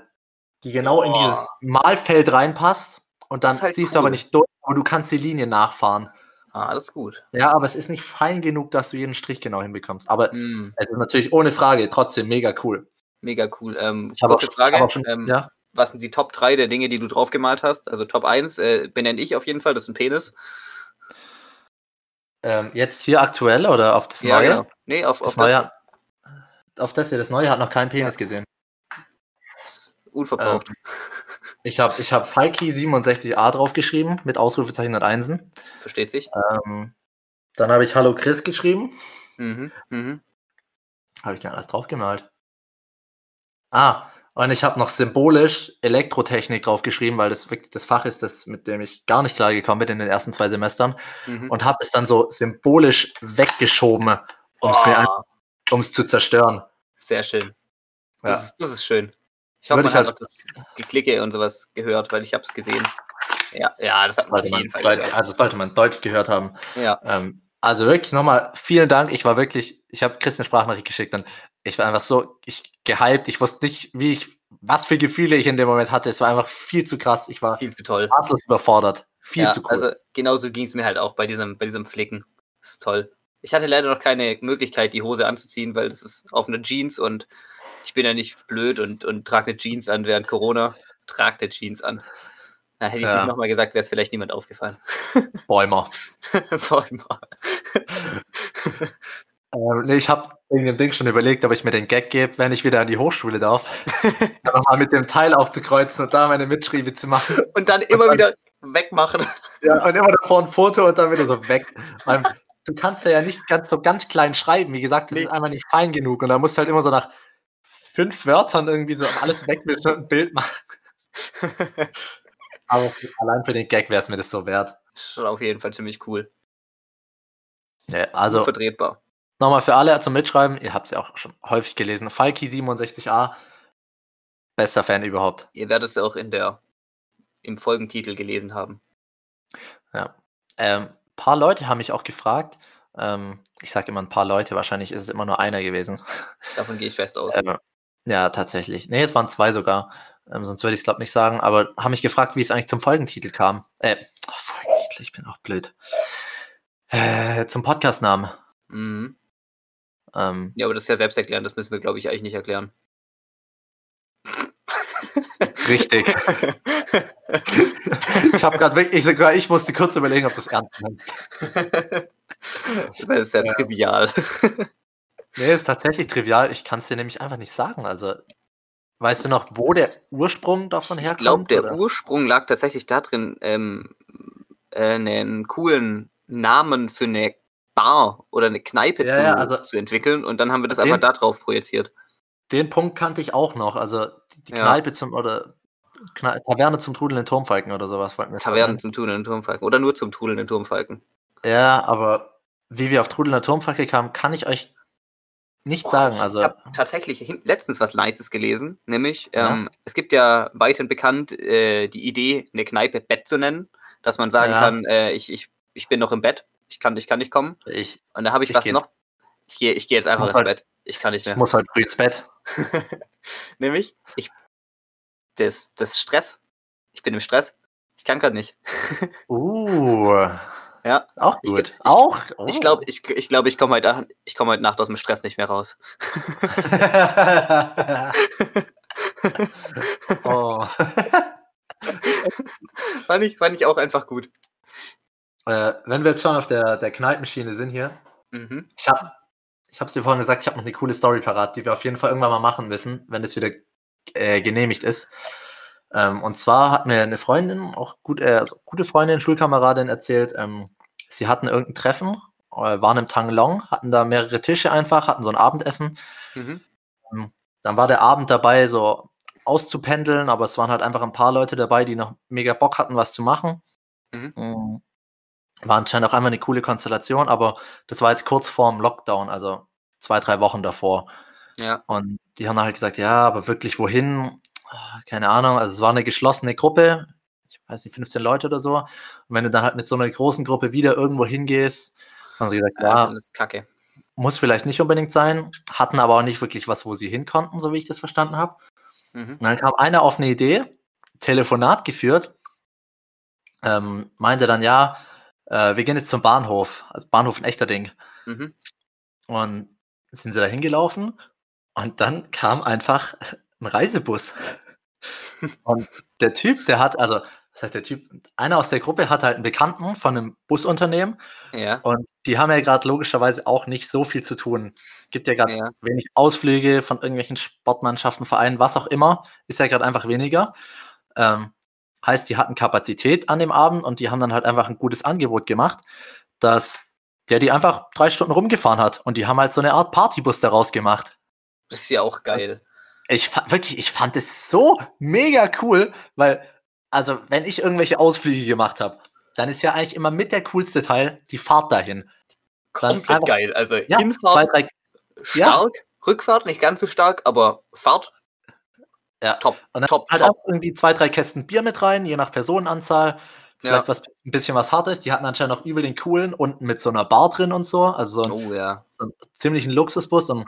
[SPEAKER 2] die genau in
[SPEAKER 1] Boah.
[SPEAKER 2] dieses Malfeld reinpasst und dann
[SPEAKER 1] Das halt
[SPEAKER 2] siehst du aber
[SPEAKER 1] cool.
[SPEAKER 2] nicht durch, aber du kannst die Linie nachfahren.
[SPEAKER 1] Ah, das ist gut.
[SPEAKER 2] Ja, aber es ist nicht fein genug, dass du jeden Strich genau hinbekommst. Aber
[SPEAKER 1] Hm,
[SPEAKER 2] es ist natürlich ohne Frage trotzdem mega cool.
[SPEAKER 1] mega cool. Ähm,
[SPEAKER 2] Ich habe auch, ich
[SPEAKER 1] Frage.
[SPEAKER 2] schon,
[SPEAKER 1] ähm,
[SPEAKER 2] ja,
[SPEAKER 1] Was sind die Top 3 der Dinge, die du drauf gemalt hast? Also Top 1 äh, benenne ich auf jeden Fall, das ist ein Penis.
[SPEAKER 2] ähm, jetzt hier aktuell oder auf das
[SPEAKER 1] Ja,
[SPEAKER 2] Neue?
[SPEAKER 1] genau. Nee, auf,
[SPEAKER 2] Das
[SPEAKER 1] auf
[SPEAKER 2] Neue, auf das hier, das Neue hat noch keinen Penis gesehen.
[SPEAKER 1] das unverbraucht.
[SPEAKER 2] Ich habe ich hab Falki 67a draufgeschrieben mit Ausrufezeichen und Einsen.
[SPEAKER 1] Versteht sich?
[SPEAKER 2] Ähm, dann habe ich Hallo Chris geschrieben.
[SPEAKER 1] Mhm. Mhm.
[SPEAKER 2] Habe ich denn alles draufgemalt? Ah, und ich habe noch symbolisch Elektrotechnik draufgeschrieben, weil das wirklich das Fach ist, das, mit dem ich gar nicht klar gekommen bin in den ersten zwei Semestern.
[SPEAKER 1] Mhm.
[SPEAKER 2] Und habe es dann so symbolisch weggeschoben, um es
[SPEAKER 1] Oh,
[SPEAKER 2] zu zerstören.
[SPEAKER 1] sehr schön. Das,
[SPEAKER 2] Ja.
[SPEAKER 1] ist, das ist schön. Ich hoffe, man
[SPEAKER 2] ich
[SPEAKER 1] hat
[SPEAKER 2] halt-
[SPEAKER 1] das Geklicke und sowas gehört, weil ich habe es gesehen. Ja, ja, das hat man auf
[SPEAKER 2] Sollte man
[SPEAKER 1] jeden Fall
[SPEAKER 2] Deutsch,
[SPEAKER 1] gehört.
[SPEAKER 2] also sollte man Deutsch gehört haben.
[SPEAKER 1] Ja,
[SPEAKER 2] Ähm, also wirklich nochmal vielen Dank. Ich war wirklich, ich habe Chris eine Sprachnachricht geschickt und ich war einfach so ich, gehypt. Ich wusste nicht, wie ich, was für Gefühle ich in dem Moment hatte. Es war einfach viel zu krass. Ich war
[SPEAKER 1] viel zu toll.
[SPEAKER 2] maßlos überfordert. Viel
[SPEAKER 1] ja,
[SPEAKER 2] zu cool.
[SPEAKER 1] Also genauso ging es mir halt auch bei diesem, bei diesem Flicken. Das ist toll. Ich hatte leider noch keine Möglichkeit, die Hose anzuziehen, weil das ist auf einer Jeans und ich bin ja nicht blöd und, und trage eine Jeans an während Corona. Trag eine Jeans an. Da hätte ich es
[SPEAKER 2] Ja.
[SPEAKER 1] nicht nochmal gesagt, wäre es vielleicht niemand aufgefallen. <laughs>
[SPEAKER 2] Bäumer.
[SPEAKER 1] Mal. <laughs>
[SPEAKER 2] Ähm, nee, ich habe wegen dem Ding schon überlegt, ob ich mir den Gag gebe, wenn ich wieder an die Hochschule darf. <laughs> Einfach mal mit dem Teil aufzukreuzen und da meine Mitschriebe zu machen.
[SPEAKER 1] und dann immer
[SPEAKER 2] dann-
[SPEAKER 1] wieder wegmachen.
[SPEAKER 2] Ja, und immer davor ein Foto und dann wieder so weg. Du kannst ja nicht ganz so ganz klein schreiben. Wie gesagt, das
[SPEAKER 1] Nee.
[SPEAKER 2] ist einfach nicht fein genug. Und da musst du halt immer so nach fünf Wörtern irgendwie so alles wegwischen und ein Bild machen. <laughs> Aber allein für den Gag wäre es mir das so wert.
[SPEAKER 1] Schon auf jeden Fall ziemlich cool.
[SPEAKER 2] Ja, also
[SPEAKER 1] Unvertretbar.
[SPEAKER 2] nochmal für alle zum Mitschreiben, ihr habt es ja auch schon häufig gelesen. Falki67a, bester Fan überhaupt.
[SPEAKER 1] Ihr werdet es ja auch in der im Folgentitel gelesen haben.
[SPEAKER 2] Ja. Ähm, paar Leute haben mich auch gefragt. Ähm, ich sage immer ein paar Leute, wahrscheinlich ist es immer nur einer gewesen.
[SPEAKER 1] Davon gehe ich fest aus.
[SPEAKER 2] Ähm, ja, tatsächlich. Nee, es waren zwei sogar. Ähm, sonst würde ich es, glaube nicht sagen. Aber haben mich gefragt, wie es eigentlich zum Folgentitel kam. Äh, oh, Folgentitel, ich bin auch blöd. Äh, zum Podcastnamen.
[SPEAKER 1] Mhm.
[SPEAKER 2] Ähm,
[SPEAKER 1] Ja, aber das ist ja selbst erklären, das müssen wir, glaube ich, eigentlich nicht erklären.
[SPEAKER 2] richtig. ich habe gerade wirklich, sogar ich musste kurz überlegen, ob du es ernst meinst. <laughs>
[SPEAKER 1] das ist ja,
[SPEAKER 2] Ja.
[SPEAKER 1] trivial.
[SPEAKER 2] Nee, ist tatsächlich trivial. Ich kann es dir nämlich einfach nicht sagen. Also, weißt du noch, wo der Ursprung davon
[SPEAKER 1] Ich
[SPEAKER 2] herkommt?
[SPEAKER 1] glaube, der
[SPEAKER 2] oder?
[SPEAKER 1] Ursprung lag tatsächlich darin, ähm, äh, einen coolen Namen für eine Bar oder eine Kneipe
[SPEAKER 2] Ja,
[SPEAKER 1] zu,
[SPEAKER 2] ja, also-
[SPEAKER 1] zu entwickeln und dann haben wir das
[SPEAKER 2] Den-
[SPEAKER 1] einfach da drauf projiziert.
[SPEAKER 2] Den Punkt kannte ich auch noch. Also, die, die
[SPEAKER 1] Ja.
[SPEAKER 2] Kneipe zum, oder Kne Taverne zum Trudeln in Turmfalken oder sowas wollten wir nennen.
[SPEAKER 1] zum Tudeln in Turmfalken oder nur zum Tudeln in Turmfalken.
[SPEAKER 2] Ja, aber wie wir auf Trudeln in Turmfalke kamen, kann ich euch nicht sagen. Also,
[SPEAKER 1] Ich habe tatsächlich letztens was Nices gelesen, nämlich
[SPEAKER 2] Ja.
[SPEAKER 1] ähm, es gibt ja weithin bekannt äh, die Idee, eine Kneipe Bett zu nennen, dass man sagen
[SPEAKER 2] Ja.
[SPEAKER 1] kann, äh, ich, ich, ich bin noch im Bett, ich kann, ich kann nicht kommen.
[SPEAKER 2] ich,
[SPEAKER 1] Und da habe ich,
[SPEAKER 2] Ich
[SPEAKER 1] was noch. Ich gehe ich geh jetzt einfach ins
[SPEAKER 2] halt-
[SPEAKER 1] Bett. Ich kann nicht
[SPEAKER 2] ich
[SPEAKER 1] mehr.
[SPEAKER 2] muss halt früh ins Bett. <laughs>
[SPEAKER 1] Nämlich, ich. Das, das Stress. Ich bin im Stress. Ich kann gerade nicht. <laughs>
[SPEAKER 2] Uh.
[SPEAKER 1] Ja.
[SPEAKER 2] Auch
[SPEAKER 1] Ich-
[SPEAKER 2] gut.
[SPEAKER 1] ich-
[SPEAKER 2] auch?
[SPEAKER 1] Ich
[SPEAKER 2] Oh.
[SPEAKER 1] glaube, ich, ich, glaub, ich komme heute, ich komm heute Nacht aus dem Stress nicht mehr raus. <laughs>
[SPEAKER 2] oh. <laughs>
[SPEAKER 1] fand, ich, fand ich auch einfach gut.
[SPEAKER 2] äh, wenn wir jetzt schon auf der, der Kneipenschiene sind hier,
[SPEAKER 1] Mhm.
[SPEAKER 2] ich habe ich hab's dir vorhin gesagt, ich habe noch eine coole Story parat, die wir auf jeden Fall irgendwann mal machen müssen, wenn es wieder äh, genehmigt ist. Ähm, und zwar hat mir eine Freundin, auch gut, äh, also gute Freundin, Schulkameradin erzählt, ähm, sie hatten irgendein Treffen, äh, waren im Tanglong, hatten da mehrere Tische einfach, hatten so ein Abendessen.
[SPEAKER 1] Mhm.
[SPEAKER 2] Dann war der Abend dabei, so auszupendeln, aber es waren halt einfach ein paar Leute dabei, die noch mega Bock hatten, was zu machen.
[SPEAKER 1] Mhm.
[SPEAKER 2] Mm. War anscheinend auch einmal eine coole Konstellation, aber das war jetzt kurz vorm Lockdown, also zwei, drei Wochen davor.
[SPEAKER 1] Ja.
[SPEAKER 2] Und die haben halt gesagt, ja, aber wirklich wohin? Ah, Keine Ahnung. Also es war eine geschlossene Gruppe, ich weiß nicht, 15 Leute oder so. Und wenn du dann halt mit so einer großen Gruppe wieder irgendwo hingehst, haben sie gesagt,
[SPEAKER 1] Ja,
[SPEAKER 2] ja,
[SPEAKER 1] kacke.
[SPEAKER 2] muss vielleicht nicht unbedingt sein, hatten aber auch nicht wirklich was, wo sie hin konnten, so wie ich das verstanden habe.
[SPEAKER 1] Mhm.
[SPEAKER 2] Und dann kam einer auf eine Idee, Telefonat geführt, ähm, meinte dann, ja, äh, wir gehen jetzt zum Bahnhof, also Bahnhof in Echterding.
[SPEAKER 1] Mhm.
[SPEAKER 2] Und sind sie da hingelaufen und dann kam einfach <laughs> ein Reisebus. Und der Typ, der hat, also, das heißt, der Typ, einer aus der Gruppe hat halt einen Bekannten von einem Busunternehmen
[SPEAKER 1] Ja.
[SPEAKER 2] und die haben ja gerade logischerweise auch nicht so viel zu tun. Gibt ja gerade
[SPEAKER 1] Ja.
[SPEAKER 2] wenig Ausflüge von irgendwelchen Sportmannschaften, Vereinen, was auch immer, ist ja gerade einfach weniger. Ähm, heißt, die hatten Kapazität an dem Abend und die haben dann halt einfach ein gutes Angebot gemacht, dass der die einfach drei Stunden rumgefahren hat und die haben halt so eine Art Partybus daraus gemacht.
[SPEAKER 1] Das ist ja auch geil.
[SPEAKER 2] Ich fand wirklich, ich fand es so mega cool, weil, also, wenn ich irgendwelche Ausflüge gemacht habe, dann ist ja eigentlich immer mit der coolste Teil die Fahrt dahin.
[SPEAKER 1] Komplett
[SPEAKER 2] einfach-
[SPEAKER 1] geil. Also
[SPEAKER 2] Ja,
[SPEAKER 1] Hinfahrt
[SPEAKER 2] zwei, drei, ja.
[SPEAKER 1] stark, Rückfahrt nicht ganz so stark, aber Fahrt
[SPEAKER 2] Ja.
[SPEAKER 1] top.
[SPEAKER 2] Und dann
[SPEAKER 1] Top,
[SPEAKER 2] halt
[SPEAKER 1] top.
[SPEAKER 2] auch irgendwie zwei, drei Kästen Bier mit rein, je nach Personenanzahl. Vielleicht
[SPEAKER 1] Ja.
[SPEAKER 2] was, ein bisschen was Hartes. Die hatten anscheinend noch übel den coolen unten mit so einer Bar drin und so. Also so, ein,
[SPEAKER 1] Oh ja.
[SPEAKER 2] so einen ziemlichen Luxusbus. Und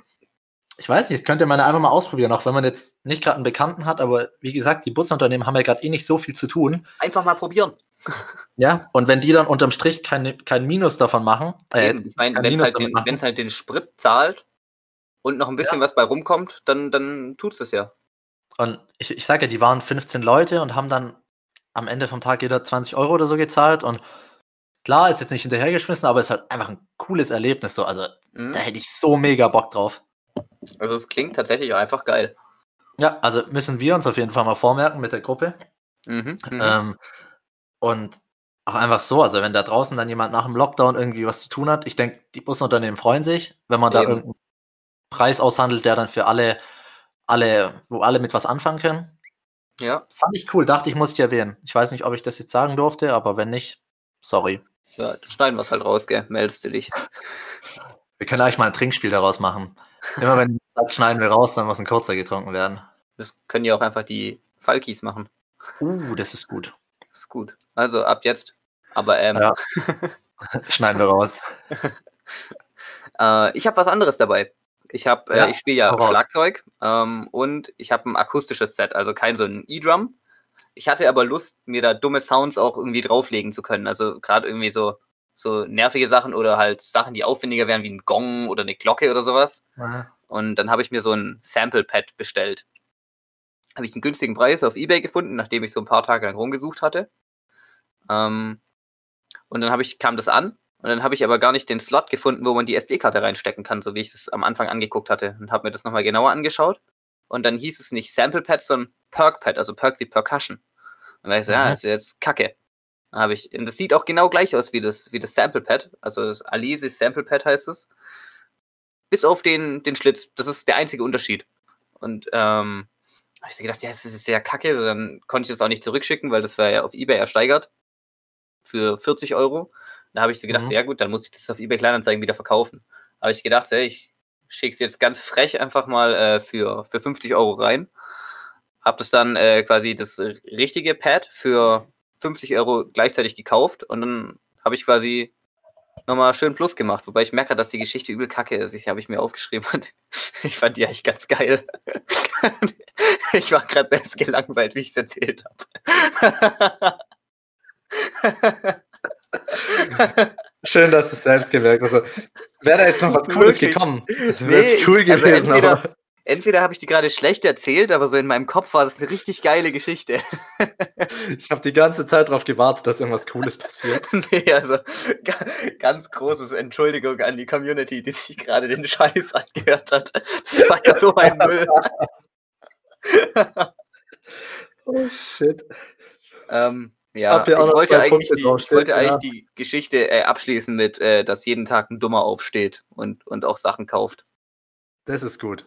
[SPEAKER 2] ich weiß nicht, das könnte man einfach mal ausprobieren, auch wenn man jetzt nicht gerade einen Bekannten hat. Aber wie gesagt, die Busunternehmen haben ja gerade eh nicht so viel zu tun.
[SPEAKER 1] Einfach mal probieren. <laughs>
[SPEAKER 2] Ja, und wenn die dann unterm Strich kein, kein Minus davon machen, äh,
[SPEAKER 1] Eben. Ich meine, wenn es halt, den- halt den Sprit zahlt und noch ein bisschen was bei rumkommt, dann, dann tut's das ja.
[SPEAKER 2] Und ich, ich sage ja, die waren 15 Leute und haben dann am Ende vom Tag jeder 20 Euro oder so gezahlt. Und klar, ist jetzt nicht hinterhergeschmissen, aber ist halt einfach ein cooles Erlebnis. So. Also
[SPEAKER 1] Mhm.
[SPEAKER 2] da hätte ich so mega Bock drauf.
[SPEAKER 1] Also es klingt tatsächlich auch einfach geil.
[SPEAKER 2] Ja, also müssen wir uns auf jeden Fall mal vormerken mit der Gruppe.
[SPEAKER 1] Mhm. Mhm.
[SPEAKER 2] Ähm, und auch einfach so, also wenn da draußen dann jemand nach dem Lockdown irgendwie was zu tun hat, ich denke, die Busunternehmen freuen sich, wenn man da
[SPEAKER 1] Eben.
[SPEAKER 2] irgendeinen Preis aushandelt, der dann für alle alle, wo alle mit was anfangen können.
[SPEAKER 1] Ja.
[SPEAKER 2] Fand ich cool, dachte ich, muss ich erwähnen. Ich weiß nicht, ob ich das jetzt sagen durfte, aber wenn nicht, sorry.
[SPEAKER 1] Ja, dann schneiden wir es halt raus, gell? Meldest du dich.
[SPEAKER 2] Wir können eigentlich mal ein Trinkspiel daraus machen. Immer wenn du sagst, schneiden wir raus, dann muss ein kurzer getrunken werden.
[SPEAKER 1] Das können ja auch einfach die Falkis machen.
[SPEAKER 2] Uh, das ist gut.
[SPEAKER 1] Das ist gut. Also ab jetzt. Aber ähm,
[SPEAKER 2] Ja. <laughs> Schneiden wir raus. <laughs>
[SPEAKER 1] äh, ich habe was anderes dabei. Ich habe, äh,
[SPEAKER 2] Ja,
[SPEAKER 1] ich spiele ja
[SPEAKER 2] hau raus.
[SPEAKER 1] Schlagzeug ähm, und ich habe ein akustisches Set, also kein so ein E-Drum. Ich hatte aber Lust, mir da dumme Sounds auch irgendwie drauflegen zu können. Also gerade irgendwie so, so nervige Sachen oder halt Sachen, die aufwendiger wären, wie ein Gong oder eine Glocke oder sowas. Und dann habe ich mir so ein Sample-Pad bestellt. Habe ich einen günstigen Preis auf Ebay gefunden, nachdem ich so ein paar Tage lang rumgesucht hatte. Ähm, und dann habe ich, kam das an und dann habe ich aber gar nicht den Slot gefunden, wo man die SD-Karte reinstecken kann, so wie ich es am Anfang angeguckt hatte. Und habe mir das nochmal genauer angeschaut. Und dann hieß es nicht Sample-Pad, sondern Perk-Pad, also Perk wie Percussion. Und da ich so, ja,
[SPEAKER 2] Mhm.
[SPEAKER 1] das ist jetzt Kacke. Habe ich, und das sieht auch genau gleich aus wie das, wie das Sample-Pad. Also das Alesis Sample-Pad heißt es. Bis auf den, den Schlitz. Das ist der einzige Unterschied. Und ähm, habe ich so gedacht, ja, das ist sehr kacke. Dann konnte ich das auch nicht zurückschicken, weil das war ja auf Ebay ersteigert. Für 40 Euro. Da habe ich so gedacht,
[SPEAKER 2] Mhm.
[SPEAKER 1] so, ja gut, dann muss ich das auf Ebay Kleinanzeigen wieder verkaufen. Habe ich gedacht, hey, ich schicke es jetzt ganz frech einfach mal äh, für, für 50 Euro rein. Habe das dann äh, quasi das äh, richtige Pad für 50 Euro gleichzeitig gekauft und dann habe ich quasi nochmal schön Plus gemacht. Wobei ich merke, dass die Geschichte übel kacke ist. Ich habe ich mir aufgeschrieben und <laughs> ich fand die eigentlich ganz geil. <laughs> ich war gerade selbst gelangweilt, wie ich es erzählt habe. <laughs>
[SPEAKER 2] Schön, dass du es selbst gemerkt hast. Also, Wäre da jetzt noch was Cooles
[SPEAKER 1] Wirklich?
[SPEAKER 2] gekommen, wäre
[SPEAKER 1] Nee,
[SPEAKER 2] cool
[SPEAKER 1] also
[SPEAKER 2] gewesen,
[SPEAKER 1] entweder-
[SPEAKER 2] aber
[SPEAKER 1] Entweder habe ich die gerade schlecht erzählt, aber so in meinem Kopf war das eine richtig geile Geschichte. <laughs>
[SPEAKER 2] ich habe die ganze Zeit darauf gewartet, dass irgendwas Cooles passiert. <laughs>
[SPEAKER 1] nee, also ga- ganz großes Entschuldigung an die Community, die sich gerade den Scheiß angehört hat. Das war ja so ein Müll.
[SPEAKER 2] Oh shit.
[SPEAKER 1] ähm, ja, ich
[SPEAKER 2] noch
[SPEAKER 1] wollte eigentlich, die, ich wollte eigentlich
[SPEAKER 2] ja.
[SPEAKER 1] die Geschichte äh, abschließen mit, äh, dass jeden Tag ein Dummer aufsteht und, und auch Sachen kauft.
[SPEAKER 2] Das ist gut.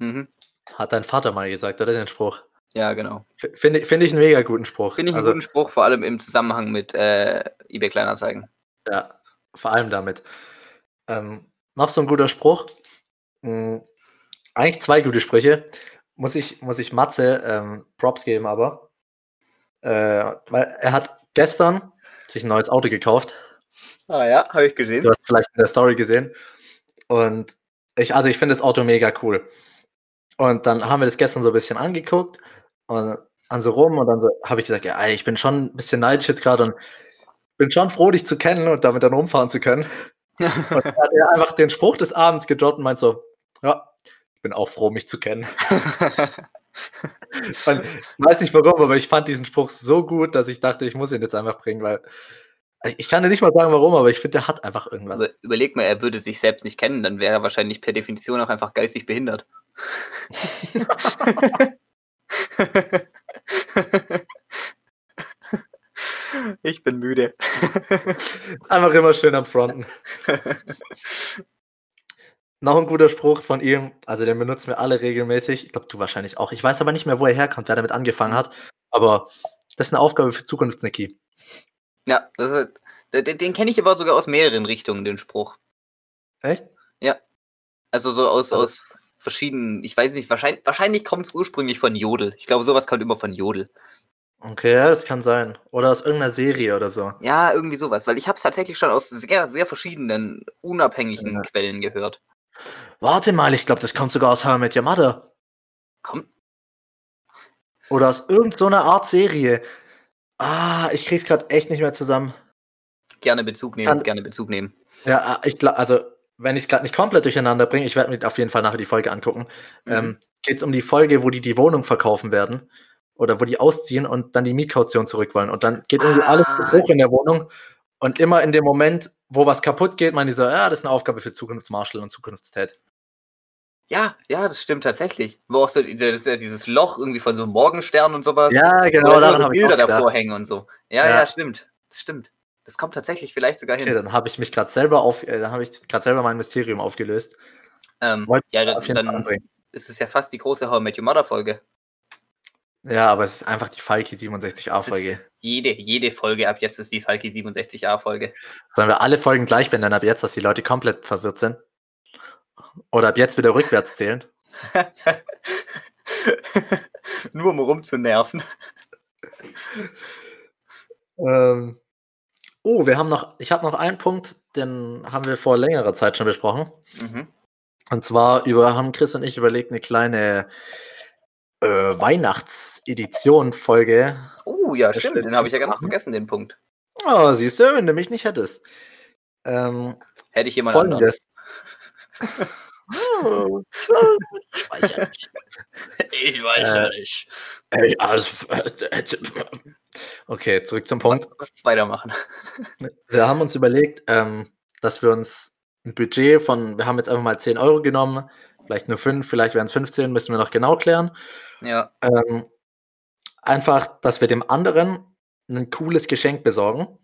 [SPEAKER 1] Mhm.
[SPEAKER 2] Hat dein Vater mal gesagt, oder den Spruch?
[SPEAKER 1] Ja, genau.
[SPEAKER 2] Finde find ich einen mega guten Spruch.
[SPEAKER 1] Finde ich einen
[SPEAKER 2] also,
[SPEAKER 1] guten Spruch, vor allem im Zusammenhang mit äh, eBay Kleinanzeigen.
[SPEAKER 2] Ja, vor allem damit. Ähm, noch so ein guter Spruch. Hm, eigentlich zwei gute Sprüche. Muss ich, muss ich Matze ähm, Props geben, aber. Äh, weil er hat gestern sich ein neues Auto gekauft.
[SPEAKER 1] Ah ja, habe ich gesehen.
[SPEAKER 2] Du hast vielleicht in der Story gesehen. Und ich, also ich finde das Auto mega cool. Und dann haben wir das gestern so ein bisschen angeguckt und an so rum und dann so habe ich gesagt, ja, ich bin schon ein bisschen neidisch jetzt gerade und bin schon froh, dich zu kennen und damit dann rumfahren zu können. <laughs> Und dann hat er einfach den Spruch des Abends gedroppt und meint so, ja, ich bin auch froh, mich zu kennen. <laughs> Und ich weiß nicht warum, aber ich fand diesen Spruch so gut, dass ich dachte, ich muss ihn jetzt einfach bringen, weil ich kann dir nicht mal sagen, warum, aber ich finde, der hat einfach irgendwas.
[SPEAKER 1] Also überleg mal, er würde sich selbst nicht kennen, dann wäre er wahrscheinlich per Definition auch einfach geistig behindert. <laughs> ich bin müde.
[SPEAKER 2] Einfach immer schön am Fronten. Noch ein guter Spruch von ihm, also den benutzen wir alle regelmäßig. Ich glaube, du wahrscheinlich auch. Ich weiß aber nicht mehr, wo er herkommt, wer damit angefangen hat. Aber das ist eine Aufgabe für Zukunft, Niki.
[SPEAKER 1] Ja, ist, den, den kenne ich aber sogar aus mehreren Richtungen, den Spruch.
[SPEAKER 2] Echt?
[SPEAKER 1] Also so aus,
[SPEAKER 2] Also-
[SPEAKER 1] aus verschiedenen, ich weiß nicht, wahrscheinlich, wahrscheinlich kommt es ursprünglich von Jodel. Ich glaube, sowas kommt immer von Jodel.
[SPEAKER 2] Okay, ja, das kann sein. Oder aus irgendeiner Serie oder so.
[SPEAKER 1] Ja, irgendwie sowas, weil ich habe es tatsächlich schon aus sehr, sehr verschiedenen, unabhängigen
[SPEAKER 2] Ja.
[SPEAKER 1] Quellen gehört.
[SPEAKER 2] Warte mal, ich glaube, das kommt sogar aus How I Met Your Mother.
[SPEAKER 1] Kommt,
[SPEAKER 2] Oder aus irgendeiner Art Serie. Ah, ich krieg's gerade echt nicht mehr zusammen.
[SPEAKER 1] gerne Bezug nehmen,
[SPEAKER 2] Kann-
[SPEAKER 1] gerne Bezug nehmen.
[SPEAKER 2] Ja, ah, ich glaube, also, wenn ich es gerade nicht komplett durcheinander bringe, ich werde mir auf jeden Fall nachher die Folge angucken.
[SPEAKER 1] Mhm.
[SPEAKER 2] Ähm, Geht es um die Folge, wo die die Wohnung verkaufen werden oder wo die ausziehen und dann die Mietkaution zurück wollen. Und dann geht irgendwie alles
[SPEAKER 1] Ah.
[SPEAKER 2] hoch in der Wohnung. Und immer in dem Moment, wo was kaputt geht, meinen die so, ja, das ist eine Aufgabe für Zukunftsmarschall und Zukunftstät.
[SPEAKER 1] Ja, ja, das stimmt tatsächlich. Wo auch so das dieses Loch irgendwie von so einem Morgenstern und sowas.
[SPEAKER 2] Ja, genau, daran habe ich
[SPEAKER 1] Bilder davor hängen und so. Ja,
[SPEAKER 2] Ja.
[SPEAKER 1] ja, stimmt. Das stimmt. Das kommt tatsächlich vielleicht sogar
[SPEAKER 2] Okay,
[SPEAKER 1] hin.
[SPEAKER 2] dann habe ich mich gerade selber auf, äh, dann habe ich gerade selber mein Mysterium aufgelöst.
[SPEAKER 1] Ähm, ja, dann, dann,
[SPEAKER 2] anbringen.
[SPEAKER 1] es ist ja fast die große How I Met Your Mother Folge.
[SPEAKER 2] Ja, aber es ist einfach die Falki 67a
[SPEAKER 1] Es ist
[SPEAKER 2] Folge.
[SPEAKER 1] Jede, jede Folge ab jetzt ist die Falki 67a Folge.
[SPEAKER 2] Sollen wir alle Folgen gleich benennen ab jetzt, dass die Leute komplett verwirrt sind? Oder ab jetzt wieder rückwärts zählen? <laughs>
[SPEAKER 1] Nur um rumzunerven.
[SPEAKER 2] Ähm, oh, wir haben noch, ich habe noch einen Punkt, den haben wir vor längerer Zeit schon besprochen.
[SPEAKER 1] Mhm.
[SPEAKER 2] Und zwar über, haben Chris und ich überlegt, eine kleine äh, Weihnachtsedition-Folge.
[SPEAKER 1] Oh, ja, stimmt. Den habe ich ja ganz vergessen, den Punkt.
[SPEAKER 2] Oh, siehst du, wenn du mich nicht hättest. Ähm,
[SPEAKER 1] Hätte ich jemand anderen.
[SPEAKER 2] Folgendes. <laughs> Oh, <laughs> ich weiß ja nicht.
[SPEAKER 1] Ich weiß
[SPEAKER 2] Äh,
[SPEAKER 1] ja nicht.
[SPEAKER 2] Ey, also, äh, okay, zurück zum Punkt.
[SPEAKER 1] Weitermachen.
[SPEAKER 2] Wir haben uns überlegt, ähm, dass wir uns ein Budget von, wir haben jetzt einfach mal 10 Euro genommen, vielleicht nur 5, vielleicht wären es 15, müssen wir noch genau klären.
[SPEAKER 1] Ja,
[SPEAKER 2] Ähm, einfach, dass wir dem anderen ein cooles Geschenk besorgen.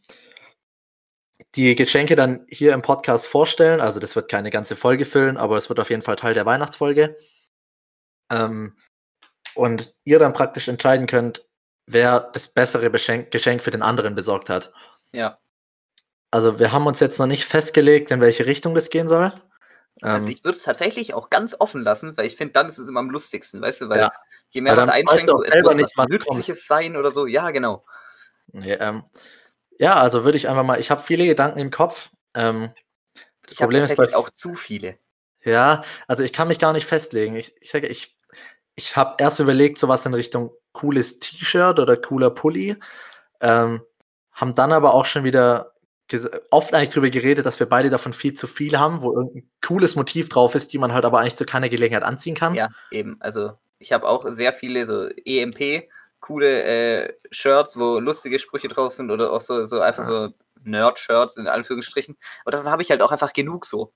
[SPEAKER 2] Die Geschenke dann hier im Podcast vorstellen. Also das wird keine ganze Folge füllen, aber es wird auf jeden Fall Teil der Weihnachtsfolge. Ähm, und ihr dann praktisch entscheiden könnt, wer das bessere Geschenk für den anderen besorgt hat.
[SPEAKER 1] ja.
[SPEAKER 2] Also wir haben uns jetzt noch nicht festgelegt, in welche Richtung das gehen soll.
[SPEAKER 1] Also
[SPEAKER 2] Ähm,
[SPEAKER 1] ich würde es tatsächlich auch ganz offen lassen, weil ich finde, dann ist es immer am lustigsten, weißt du, weil
[SPEAKER 2] Ja.
[SPEAKER 1] je mehr was
[SPEAKER 2] weißt
[SPEAKER 1] einschränkt, so, es muss
[SPEAKER 2] nicht,
[SPEAKER 1] was Nützliches sein oder so. Ja, genau.
[SPEAKER 2] nee, ähm, ja, also würde ich einfach mal, ich habe viele Gedanken im Kopf. Ähm, das
[SPEAKER 1] Ich
[SPEAKER 2] Problem ist bei
[SPEAKER 1] auch zu viele.
[SPEAKER 2] Ja, also ich kann mich gar nicht festlegen. Ich, ich sage, ich, ich habe erst überlegt, sowas in Richtung cooles T-Shirt oder cooler Pulli. Ähm, haben dann aber auch schon wieder oft eigentlich drüber geredet, dass wir beide davon viel zu viel haben, wo irgendein cooles Motiv drauf ist, die man halt aber eigentlich zu keiner Gelegenheit anziehen kann.
[SPEAKER 1] Ja, eben. Also ich habe auch sehr viele so EMP, coole äh, Shirts, wo lustige Sprüche drauf sind oder auch so, so einfach
[SPEAKER 2] Ja.
[SPEAKER 1] so Nerd-Shirts in Anführungsstrichen. Und davon habe ich halt auch einfach genug so.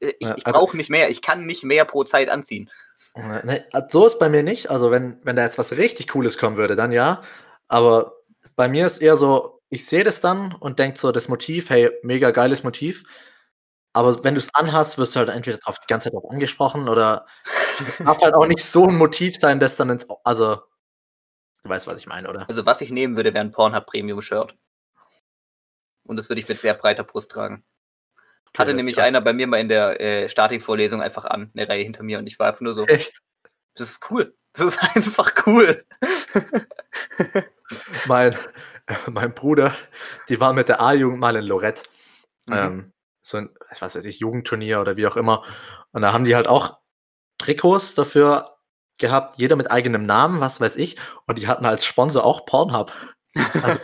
[SPEAKER 1] Äh, Ich,
[SPEAKER 2] Ja,
[SPEAKER 1] ich
[SPEAKER 2] also-
[SPEAKER 1] brauche nicht mehr. Ich kann nicht mehr pro Zeit anziehen.
[SPEAKER 2] Ne, so ist bei mir nicht. Also wenn, wenn da jetzt was richtig Cooles kommen würde, dann ja. Aber bei mir ist eher so, ich sehe das dann und denke so, das Motiv, hey, mega geiles Motiv. Aber wenn du es anhast, wirst du halt entweder drauf, die ganze Zeit drauf angesprochen oder darf halt auch nicht so ein Motiv sein, das dann ins, also, du weißt, was ich meine, oder?
[SPEAKER 1] Also was ich nehmen würde, wäre ein Pornhub Premium Shirt. Und das würde ich mit sehr breiter Brust tragen. Hatte
[SPEAKER 2] das
[SPEAKER 1] nämlich
[SPEAKER 2] ja.
[SPEAKER 1] einer bei mir mal in der äh, Statikvorlesung einfach an, eine Reihe hinter mir und ich war einfach nur so,
[SPEAKER 2] Echt?
[SPEAKER 1] das ist cool. Das ist <laughs> einfach cool. <laughs>
[SPEAKER 2] Mein, mein Bruder, die war mit der A-Jugend mal in Lorette.
[SPEAKER 1] Mhm.
[SPEAKER 2] ähm, so ein, was weiß ich, Jugendturnier oder wie auch immer. Und da haben die halt auch Trikots dafür gehabt, jeder mit eigenem Namen, was weiß ich. Und die hatten als Sponsor auch Pornhub. <laughs> Also,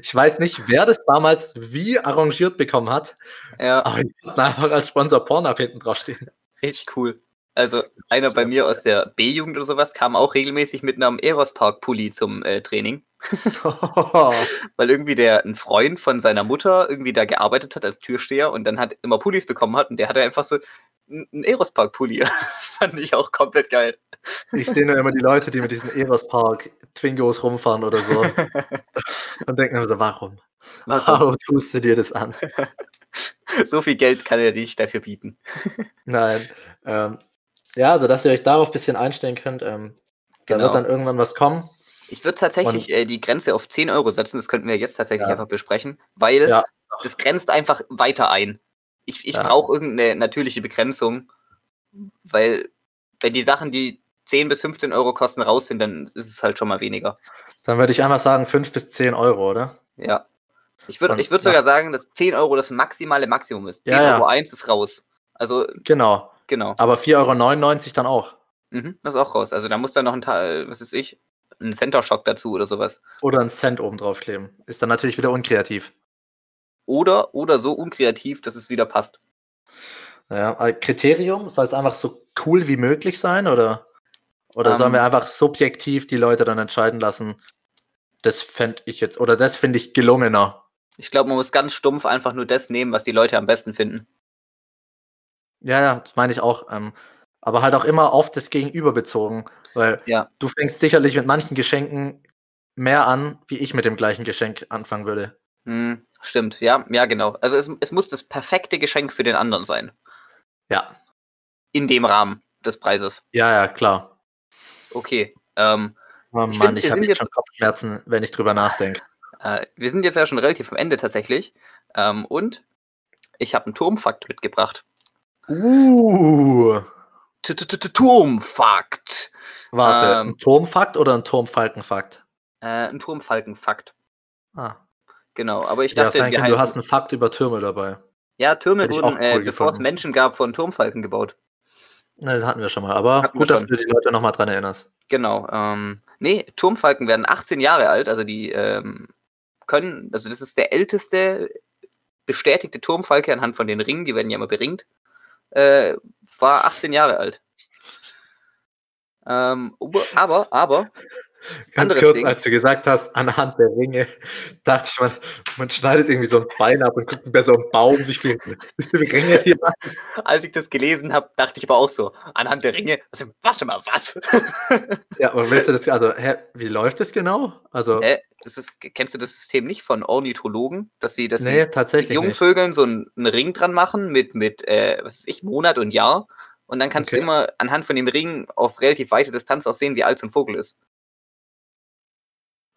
[SPEAKER 2] ich weiß nicht, wer das damals wie arrangiert bekommen hat,
[SPEAKER 1] Ja,
[SPEAKER 2] aber die hatten einfach als Sponsor Pornhub hinten drauf stehen.
[SPEAKER 1] richtig cool. Also einer bei mir aus der B-Jugend oder sowas kam auch regelmäßig mit einem Eros-Park-Pulli zum äh, Training, <laughs> weil irgendwie der ein Freund von seiner Mutter irgendwie da gearbeitet hat als Türsteher und dann hat immer Pullis bekommen hat und der hatte einfach so einen Eros-Park-Pulli. <laughs> Fand ich auch komplett geil.
[SPEAKER 2] ich sehe nur immer die Leute, die mit diesen Eros Park Twingos rumfahren oder so <laughs> und denken immer so, warum?
[SPEAKER 1] Warum?
[SPEAKER 2] Warum tust du dir das an? <laughs>
[SPEAKER 1] So viel Geld kann er nicht dafür bieten.
[SPEAKER 2] Nein. Ähm, ja, also dass ihr euch darauf ein bisschen einstellen könnt. Ähm, da
[SPEAKER 1] Genau.
[SPEAKER 2] wird dann irgendwann was kommen.
[SPEAKER 1] Ich würde tatsächlich äh, die Grenze auf 10 Euro setzen, das könnten wir jetzt tatsächlich
[SPEAKER 2] Ja.
[SPEAKER 1] einfach besprechen, weil
[SPEAKER 2] Ja.
[SPEAKER 1] das grenzt einfach weiter ein. Ich, ich
[SPEAKER 2] Ja.
[SPEAKER 1] brauche irgendeine natürliche Begrenzung, weil wenn die Sachen, die 10 bis 15 Euro kosten, raus sind, dann ist es halt schon mal weniger.
[SPEAKER 2] Dann würde ich einfach sagen 5 bis 10 Euro, oder?
[SPEAKER 1] Ja. Ich würde ich würd sogar sagen, dass 10 Euro das maximale Maximum ist. 10
[SPEAKER 2] Ja, ja.
[SPEAKER 1] Euro 1 ist raus. Also,
[SPEAKER 2] Genau.
[SPEAKER 1] genau.
[SPEAKER 2] Aber 4,99 Euro dann auch.
[SPEAKER 1] Mhm, das ist auch raus. Also da muss dann noch ein Teil, was ist ich, ein Center Shock dazu oder sowas.
[SPEAKER 2] Oder einen Cent oben drauf kleben. Ist dann natürlich wieder unkreativ.
[SPEAKER 1] Oder, oder so unkreativ, dass es wieder passt.
[SPEAKER 2] Ja, äh, Kriterium soll es einfach so cool wie möglich sein oder, oder sollen wir
[SPEAKER 1] Ähm.
[SPEAKER 2] einfach subjektiv die Leute dann entscheiden lassen? Das fände ich jetzt, oder das finde ich gelungener.
[SPEAKER 1] Ich glaube, man muss ganz stumpf einfach nur das nehmen, was die Leute am besten finden.
[SPEAKER 2] Ja, ja, das meine ich auch. Ähm, aber halt auch immer auf das Gegenüber bezogen. Weil
[SPEAKER 1] Ja.
[SPEAKER 2] du fängst sicherlich mit manchen Geschenken mehr an, wie ich mit dem gleichen Geschenk anfangen würde.
[SPEAKER 1] Hm, stimmt, ja, ja, genau. Also es, es muss das perfekte Geschenk für den anderen sein.
[SPEAKER 2] Ja.
[SPEAKER 1] In dem Rahmen. des Preises.
[SPEAKER 2] Ja, ja, klar.
[SPEAKER 1] Okay. Ähm,
[SPEAKER 2] Oh
[SPEAKER 1] Ich
[SPEAKER 2] Mann,
[SPEAKER 1] find,
[SPEAKER 2] ich
[SPEAKER 1] wir
[SPEAKER 2] habe jetzt
[SPEAKER 1] jetzt-
[SPEAKER 2] schon Kopfschmerzen, wenn ich drüber nachdenke.
[SPEAKER 1] äh, wir sind jetzt ja schon relativ am Ende tatsächlich. Ähm, und ich habe einen Turmfakt mitgebracht.
[SPEAKER 2] Uh,
[SPEAKER 1] T- t- t- Turmfakt.
[SPEAKER 2] warte,
[SPEAKER 1] Ähm.
[SPEAKER 2] ein Turmfakt oder ein Turmfalkenfakt?
[SPEAKER 1] Äh, ein Turmfalkenfakt.
[SPEAKER 2] Ah,
[SPEAKER 1] Genau. Aber ich
[SPEAKER 2] ja,
[SPEAKER 1] dachte,
[SPEAKER 2] sein
[SPEAKER 1] wir
[SPEAKER 2] kann, du hast einen Fakt über Türme dabei.
[SPEAKER 1] ja, Türme
[SPEAKER 2] Hätte
[SPEAKER 1] wurden, äh, bevor es. Menschen gab, von Turmfalken gebaut.
[SPEAKER 2] Ne, das hatten wir schon mal, aber
[SPEAKER 1] Hatten
[SPEAKER 2] gut, dass du die Leute nochmal dran erinnerst.
[SPEAKER 1] Genau. Ähm, nee, Turmfalken werden 18 Jahre alt, also die ähm, können, also das ist der älteste bestätigte Turmfalke anhand von den Ringen, die werden ja immer beringt, äh, war 18 Jahre alt. Ähm, aber, aber,
[SPEAKER 2] Ganz
[SPEAKER 1] Anderes
[SPEAKER 2] kurz,
[SPEAKER 1] Ding.
[SPEAKER 2] als du gesagt hast, anhand der Ringe, dachte ich, man, man schneidet irgendwie so ein Bein ab und guckt bei so einem Baum, wie viele, Ringe hier waren.
[SPEAKER 1] als ich das gelesen habe, dachte ich aber auch so, anhand der Ringe, also, warte mal, was?
[SPEAKER 2] Ja, aber willst du das, also, hä, wie läuft das genau? Also,
[SPEAKER 1] Hä? das ist, kennst du das System nicht von Ornithologen, dass sie, dass
[SPEAKER 2] nee, tatsächlich
[SPEAKER 1] jungen
[SPEAKER 2] nicht.
[SPEAKER 1] So einen, einen Ring dran machen mit, mit äh, was weiß ich, Monat und Jahr. Und dann kannst
[SPEAKER 2] Okay.
[SPEAKER 1] du immer anhand von dem Ring auf relativ weite Distanz auch sehen, wie alt so ein Vogel ist.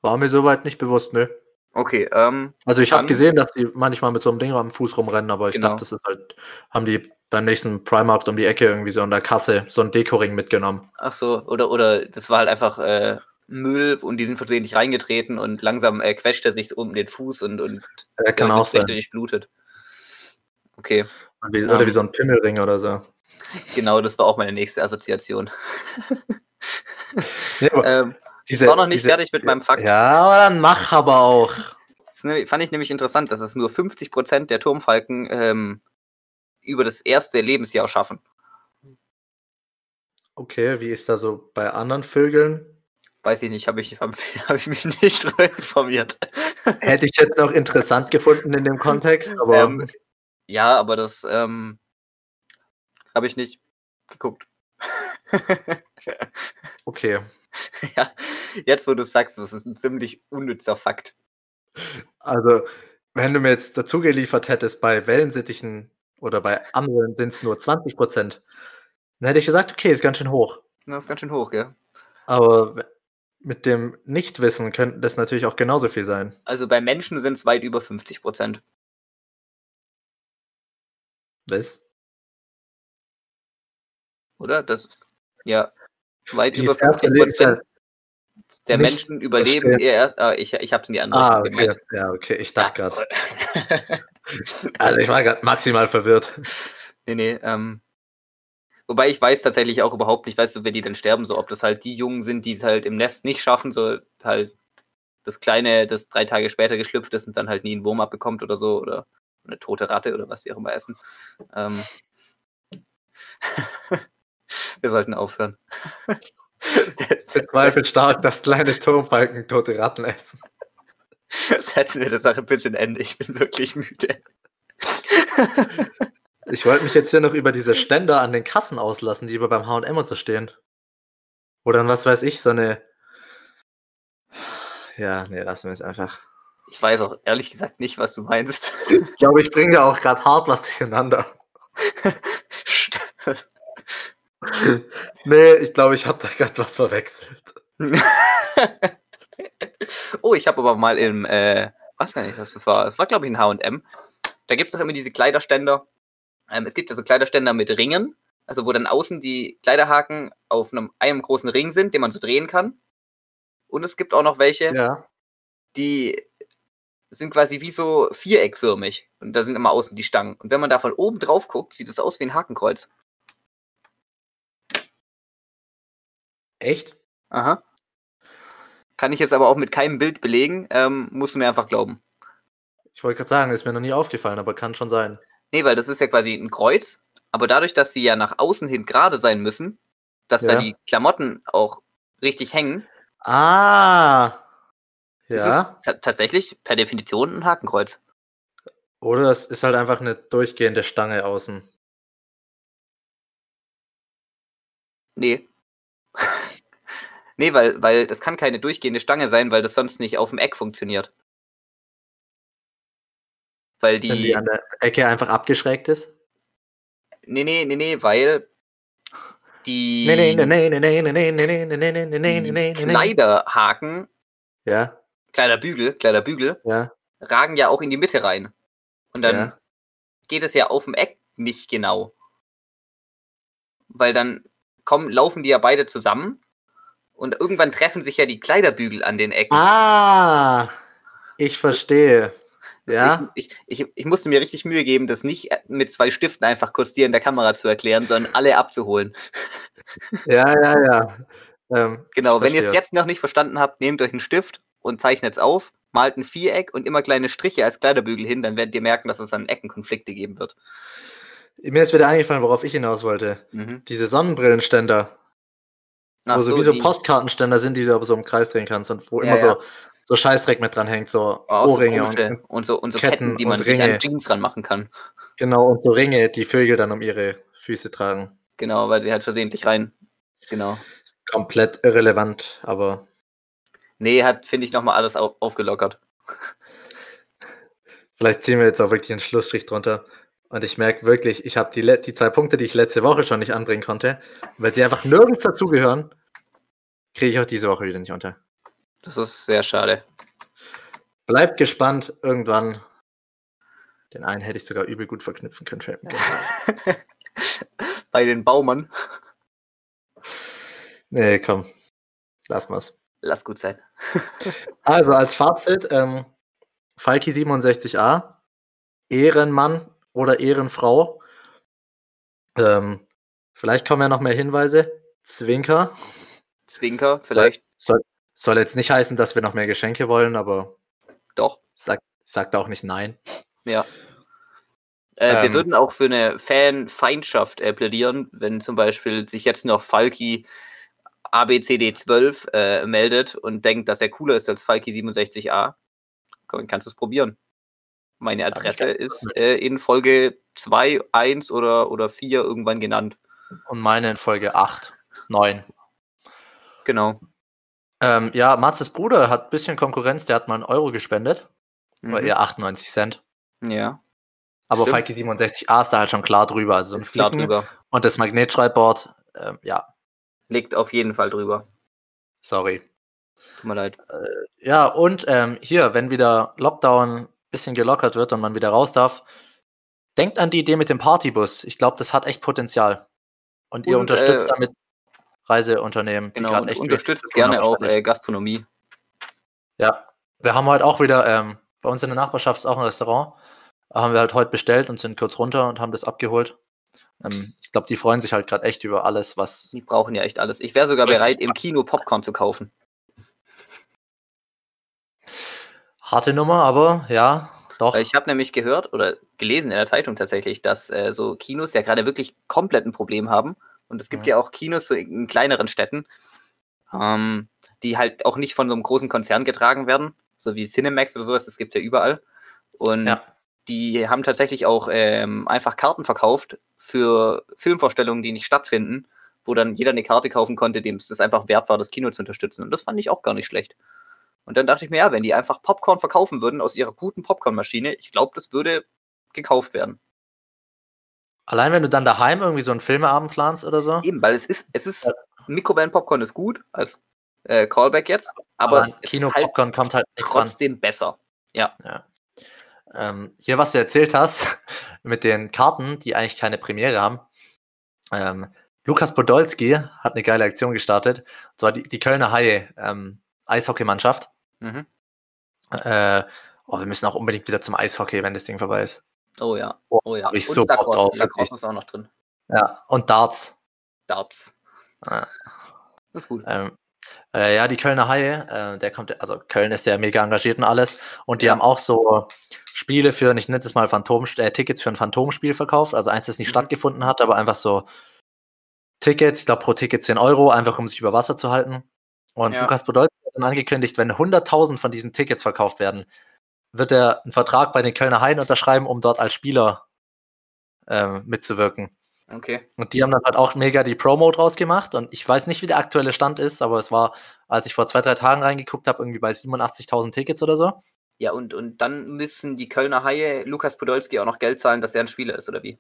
[SPEAKER 2] War mir soweit nicht bewusst, ne?
[SPEAKER 1] Okay, ähm,
[SPEAKER 2] Also ich habe gesehen, dass die manchmal mit so einem Ding am Fuß rumrennen, aber ich
[SPEAKER 1] Genau.
[SPEAKER 2] dachte, das ist halt, haben die beim nächsten Primarkt um die Ecke irgendwie so in der Kasse so einen Dekoring mitgenommen.
[SPEAKER 1] ach so, oder, oder das war halt einfach äh, Müll und die sind versehentlich reingetreten und langsam äh, quetscht er sich um den Fuß und, und
[SPEAKER 2] Äh, kann
[SPEAKER 1] damit
[SPEAKER 2] auch sein.
[SPEAKER 1] durchblutet. Okay,
[SPEAKER 2] Wie,
[SPEAKER 1] Ähm.
[SPEAKER 2] Oder wie so ein Pimmelring oder so.
[SPEAKER 1] genau, das war auch meine nächste Assoziation. <laughs>
[SPEAKER 2] Nee, aber <laughs>
[SPEAKER 1] Ähm,
[SPEAKER 2] diese,
[SPEAKER 1] ich war noch nicht
[SPEAKER 2] diese,
[SPEAKER 1] fertig mit meinem Fakt.
[SPEAKER 2] Ja, aber dann mach aber auch.
[SPEAKER 1] Das fand ich nämlich interessant, dass es nur 50% der Turmfalken ähm, über das erste Lebensjahr schaffen.
[SPEAKER 2] Okay, wie ist da so bei anderen Vögeln?
[SPEAKER 1] Weiß ich nicht, habe ich, hab, <laughs> hab ich mich nicht informiert. <laughs>
[SPEAKER 2] Hätte ich jetzt noch interessant gefunden in dem Kontext, aber
[SPEAKER 1] Ähm, ja, aber das ähm, habe ich nicht geguckt. <laughs>
[SPEAKER 2] okay. <laughs>
[SPEAKER 1] ja, jetzt, wo du sagst, das ist ein ziemlich unnützer Fakt.
[SPEAKER 2] Also, wenn du mir jetzt dazu geliefert hättest, bei Wellensittichen oder bei Amseln sind es nur 20 Prozent, dann hätte ich gesagt, okay, ist ganz schön hoch.
[SPEAKER 1] Das ist ganz schön hoch, gell?
[SPEAKER 2] Aber mit dem Nichtwissen könnte das natürlich auch genauso viel sein.
[SPEAKER 1] Also bei Menschen sind es weit über 50%.
[SPEAKER 2] Was?
[SPEAKER 1] Oder? Das, ja, weit über
[SPEAKER 2] das erste
[SPEAKER 1] 50%
[SPEAKER 2] Lebensjahr-
[SPEAKER 1] der Menschen überleben
[SPEAKER 2] verstehen.
[SPEAKER 1] ihr erst. Ah, ich ich habe es in die andere
[SPEAKER 2] Ah,
[SPEAKER 1] Richtung
[SPEAKER 2] okay. Ja, okay, ich dachte gerade.
[SPEAKER 1] gerade. <laughs>
[SPEAKER 2] Also, ich war gerade maximal verwirrt.
[SPEAKER 1] Nee, nee, ähm. Wobei ich weiß tatsächlich auch überhaupt nicht, weißt du, wenn die dann sterben, so ob das halt die Jungen sind, die es halt im Nest nicht schaffen, so halt das Kleine, das drei Tage später geschlüpft ist und dann halt nie einen Wurm abbekommt oder so, oder eine tote Ratte oder was die auch immer essen. Ähm. <laughs> Wir sollten aufhören. <laughs>
[SPEAKER 2] Bezweifle stark, dass kleine Turmfalken tote Ratten essen.
[SPEAKER 1] Setzen wir der Sache bitte ein Ende. Ich bin wirklich müde.
[SPEAKER 2] Ich wollte mich jetzt hier noch über diese Ständer an den Kassen auslassen, die über beim H&M und so stehen. Oder dann, was weiß ich, so eine... Ja, nee, lassen wir es einfach.
[SPEAKER 1] Ich weiß auch ehrlich gesagt nicht, was du meinst.
[SPEAKER 2] Ich glaube, ich bringe da auch gerade hart was durcheinander. <laughs> <laughs> nee, ich glaube, ich habe da gerade was verwechselt. <laughs>
[SPEAKER 1] oh, ich habe aber mal im, äh, was gar nicht, was das war. Es war, glaube ich, ein HM. Da gibt es doch immer diese Kleiderständer. Ähm, es gibt ja so Kleiderständer mit Ringen, also wo dann außen die Kleiderhaken auf einem, einem großen Ring sind, den man so drehen kann. Und es gibt auch noch welche,
[SPEAKER 2] Ja.
[SPEAKER 1] die sind quasi wie so viereckförmig. Und da sind immer außen die Stangen. Und wenn man da von oben drauf guckt, sieht es aus wie ein Hakenkreuz.
[SPEAKER 2] Echt?
[SPEAKER 1] Aha. Kann ich jetzt aber auch mit keinem Bild belegen, ähm, musst du mir einfach glauben.
[SPEAKER 2] Ich wollte gerade sagen, ist mir noch nie aufgefallen, aber kann schon sein.
[SPEAKER 1] Nee, weil das ist ja quasi ein Kreuz, aber dadurch, dass sie ja nach außen hin gerade sein müssen, dass da
[SPEAKER 2] Ja.
[SPEAKER 1] die Klamotten auch richtig hängen,
[SPEAKER 2] Ah!
[SPEAKER 1] ist
[SPEAKER 2] Ja.
[SPEAKER 1] es ta tatsächlich per Definition ein Hakenkreuz.
[SPEAKER 2] Oder es ist halt einfach eine durchgehende Stange außen.
[SPEAKER 1] Nee. Nee, weil, weil das kann keine durchgehende Stange sein, weil das sonst nicht auf dem Eck funktioniert. Weil die.
[SPEAKER 2] Wenn die an der Ecke einfach abgeschrägt ist?
[SPEAKER 1] Nee, nee, nee, nee, weil die Kleiderhaken,
[SPEAKER 2] ja.
[SPEAKER 1] Kleiderbügel, Kleiderbügel,
[SPEAKER 2] ja.
[SPEAKER 1] ragen ja auch in die Mitte rein. Und dann
[SPEAKER 2] ja.
[SPEAKER 1] geht es ja auf dem Eck nicht genau. Weil dann kommen, laufen die ja beide zusammen und irgendwann treffen sich ja die Kleiderbügel an den Ecken.
[SPEAKER 2] Ah, ich verstehe. Ja,
[SPEAKER 1] Ich, ich, ich, ich musste mir richtig Mühe geben, das nicht mit zwei Stiften einfach kurz dir in der Kamera zu erklären, sondern alle abzuholen.
[SPEAKER 2] ja, ja, ja. Ähm,
[SPEAKER 1] Genau, wenn ihr es jetzt noch nicht verstanden habt, nehmt euch einen Stift und zeichnet es auf, malt ein Viereck und immer kleine Striche als Kleiderbügel hin, dann werdet ihr merken, dass es dann Eckenkonflikte geben wird.
[SPEAKER 2] mir ist wieder eingefallen, worauf ich hinaus wollte.
[SPEAKER 1] Mhm.
[SPEAKER 2] Diese Sonnenbrillenständer,
[SPEAKER 1] Ach
[SPEAKER 2] wo so wie so Postkartenständer sind, die du aber so im Kreis drehen kannst und wo
[SPEAKER 1] Ja,
[SPEAKER 2] immer so, so Scheißdreck mit dran hängt, so
[SPEAKER 1] so
[SPEAKER 2] Ohrringe
[SPEAKER 1] komische
[SPEAKER 2] und,
[SPEAKER 1] und, so, und so Ketten,
[SPEAKER 2] Ketten
[SPEAKER 1] die man sich an. Jeans ranmachen kann.
[SPEAKER 2] genau und so Ringe, die Vögel dann um ihre Füße tragen.
[SPEAKER 1] Genau, weil sie halt versehentlich rein. Genau.
[SPEAKER 2] Komplett irrelevant, aber
[SPEAKER 1] Nee, hat, finde ich, nochmal alles auf, aufgelockert. <laughs>
[SPEAKER 2] vielleicht ziehen wir jetzt auch wirklich einen Schlussstrich drunter. Und ich merke wirklich, ich habe die, die zwei Punkte, die ich letzte Woche schon nicht anbringen konnte, weil sie einfach nirgends dazugehören, kriege ich auch diese Woche wieder nicht unter.
[SPEAKER 1] Das ist sehr schade.
[SPEAKER 2] Bleibt gespannt, irgendwann. Den einen hätte ich sogar übel gut verknüpfen können. <laughs>
[SPEAKER 1] Bei den Baumann.
[SPEAKER 2] nee, komm. Lass mal's.
[SPEAKER 1] Lass gut sein. <laughs>
[SPEAKER 2] Also als Fazit, ähm, Falki 67a, Ehrenmann oder Ehrenfrau. Ähm, vielleicht kommen ja noch mehr Hinweise. Zwinker.
[SPEAKER 1] Zwinker, vielleicht
[SPEAKER 2] Soll, soll jetzt nicht heißen, dass wir noch mehr Geschenke wollen, aber
[SPEAKER 1] doch.
[SPEAKER 2] sag, sagt auch nicht nein.
[SPEAKER 1] Ja. Äh, wir
[SPEAKER 2] Ähm.
[SPEAKER 1] würden auch für eine Fanfeindschaft äh, plädieren, wenn zum Beispiel sich jetzt noch Falki ABCD12 äh, meldet und denkt, dass er cooler ist als Falki 67a. Komm, kannst du es probieren. Meine Adresse ist äh, in Folge 2, 1 oder, oder 4 irgendwann genannt.
[SPEAKER 2] Und meine in Folge 8, 9.
[SPEAKER 1] Genau.
[SPEAKER 2] Ähm, ja, Matzes Bruder hat ein bisschen Konkurrenz, der hat mal einen Euro gespendet. Oder
[SPEAKER 1] Mhm.
[SPEAKER 2] eher 98 Cent.
[SPEAKER 1] Ja,
[SPEAKER 2] Aber
[SPEAKER 1] Stimmt.
[SPEAKER 2] Falki 67a ist da halt schon klar drüber. Also
[SPEAKER 1] ist klar drüber.
[SPEAKER 2] Und das Magnetschreibboard, ähm, ja,
[SPEAKER 1] Liegt auf jeden Fall drüber.
[SPEAKER 2] sorry.
[SPEAKER 1] Tut mir leid.
[SPEAKER 2] Ja, und ähm, hier, wenn wieder Lockdown bisschen gelockert wird und man wieder raus darf, denkt an die Idee mit dem Partybus. Ich glaube, das hat echt Potenzial. Und ihr
[SPEAKER 1] Und,
[SPEAKER 2] unterstützt
[SPEAKER 1] äh,
[SPEAKER 2] damit Reiseunternehmen,
[SPEAKER 1] Genau, und
[SPEAKER 2] echt
[SPEAKER 1] unterstützt gerne auch äh, Gastronomie.
[SPEAKER 2] Ja, wir haben heute auch wieder, ähm, bei uns in der Nachbarschaft ist auch ein Restaurant, haben wir halt heute bestellt und sind kurz runter und haben das abgeholt. Ähm, ich glaube, die freuen sich halt gerade echt über alles, was.
[SPEAKER 1] Die brauchen ja echt alles. Ich wäre sogar bereit, im Kino Popcorn zu kaufen.
[SPEAKER 2] Harte Nummer, aber ja, doch.
[SPEAKER 1] Ich habe nämlich gehört oder gelesen in der Zeitung tatsächlich, dass äh, so Kinos ja gerade wirklich komplett ein Problem haben. Und es gibt
[SPEAKER 2] Mhm.
[SPEAKER 1] ja auch Kinos so in kleineren Städten, ähm, die halt auch nicht von so einem großen Konzern getragen werden, so wie Cinemax oder sowas, das gibt ja überall. Und
[SPEAKER 2] Ja.
[SPEAKER 1] die haben tatsächlich auch ähm, einfach Karten verkauft für Filmvorstellungen, die nicht stattfinden, wo dann jeder eine Karte kaufen konnte, dem es einfach wert war, das Kino zu unterstützen. Und das fand ich auch gar nicht schlecht. Und dann dachte ich mir, ja, wenn die einfach Popcorn verkaufen würden aus ihrer guten Popcornmaschine, ich glaube, das würde gekauft werden.
[SPEAKER 2] Allein wenn du dann daheim irgendwie so einen Filmeabend planst oder so.
[SPEAKER 1] Eben, weil es ist, es ist, Mikrowellen-Popcorn ist gut als äh, Callback jetzt, aber,
[SPEAKER 2] an
[SPEAKER 1] es
[SPEAKER 2] Kino
[SPEAKER 1] ist halt
[SPEAKER 2] Popcorn kommt halt
[SPEAKER 1] trotzdem besser. Ja,
[SPEAKER 2] Ähm, hier, was du erzählt hast, <laughs> mit den Karten, die eigentlich keine Premiere haben. Ähm, Lukas Podolski hat eine geile Aktion gestartet. Und zwar die, die Kölner Haie, ähm, Eishockeymannschaft.
[SPEAKER 1] mhm.
[SPEAKER 2] Äh, oh, wir müssen auch unbedingt wieder zum Eishockey, wenn das Ding vorbei ist.
[SPEAKER 1] oh ja,
[SPEAKER 2] Oh,
[SPEAKER 1] oh ja.
[SPEAKER 2] hab ich
[SPEAKER 1] Und
[SPEAKER 2] so Bock drauf,
[SPEAKER 1] Lacrosse ist auch noch drin.
[SPEAKER 2] Ja, und Darts.
[SPEAKER 1] Darts,
[SPEAKER 2] Ja.
[SPEAKER 1] das ist gut.
[SPEAKER 2] Ähm, äh, ja, die Kölner Haie, äh, der kommt, also Köln ist ja mega engagiert und alles. Und die
[SPEAKER 1] Ja.
[SPEAKER 2] haben auch so Spiele für, ich nenne es mal Phantom, äh, Tickets für ein Phantomspiel verkauft. Also eins, das nicht
[SPEAKER 1] Mhm.
[SPEAKER 2] stattgefunden hat, aber einfach so Tickets, ich glaube pro Ticket 10 Euro, einfach um sich über Wasser zu halten. Und
[SPEAKER 1] Ja.
[SPEAKER 2] Lukas Podolski hat dann angekündigt, wenn 100.000 von diesen Tickets verkauft werden, wird er einen Vertrag bei den Kölner Haien unterschreiben, um dort als Spieler ähm, mitzuwirken.
[SPEAKER 1] Okay.
[SPEAKER 2] Und die haben dann halt auch mega die Promo draus gemacht. Und ich weiß nicht, wie der aktuelle Stand ist, aber es war, als ich vor zwei, drei Tagen reingeguckt habe, irgendwie bei 87.000 Tickets oder so.
[SPEAKER 1] Ja, und, und dann müssen die Kölner Haie Lukas Podolski auch noch Geld zahlen, dass er ein Spieler ist, oder wie?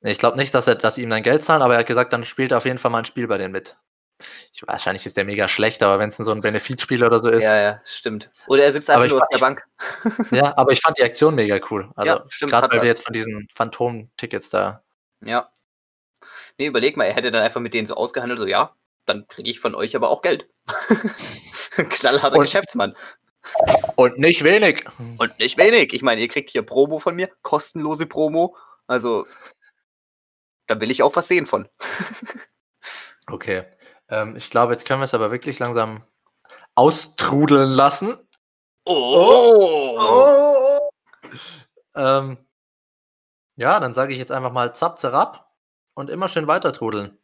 [SPEAKER 2] Ich glaube nicht, dass, er, dass sie ihm dann Geld zahlen, aber er hat gesagt, dann spielt er auf jeden Fall mal ein Spiel bei denen mit. Ich, wahrscheinlich ist der mega schlecht, aber wenn es so ein Benefitspiel oder so ist.
[SPEAKER 1] Ja, ja, stimmt. Oder er sitzt einfach nur auf der Bank. <laughs>
[SPEAKER 2] Ja, aber ich fand die Aktion mega cool. Also
[SPEAKER 1] Ja, stimmt,
[SPEAKER 2] gerade weil wir jetzt von diesen Phantom-Tickets da.
[SPEAKER 1] Ja. Nee, überleg mal, er hätte dann einfach mit denen so ausgehandelt, so, ja, dann kriege ich von euch aber auch Geld. <laughs> Knallharter
[SPEAKER 2] Und-
[SPEAKER 1] Geschäftsmann.
[SPEAKER 2] Und nicht wenig.
[SPEAKER 1] Und nicht wenig. Ich meine, ihr kriegt hier Promo von mir, kostenlose Promo. Also, da will ich auch was sehen von. <laughs>
[SPEAKER 2] Okay. Ähm, ich glaube, jetzt können wir es aber wirklich langsam austrudeln lassen.
[SPEAKER 1] Oh!
[SPEAKER 2] Ähm, ja, dann sage ich jetzt einfach mal zapp, zerab und immer schön weiter trudeln.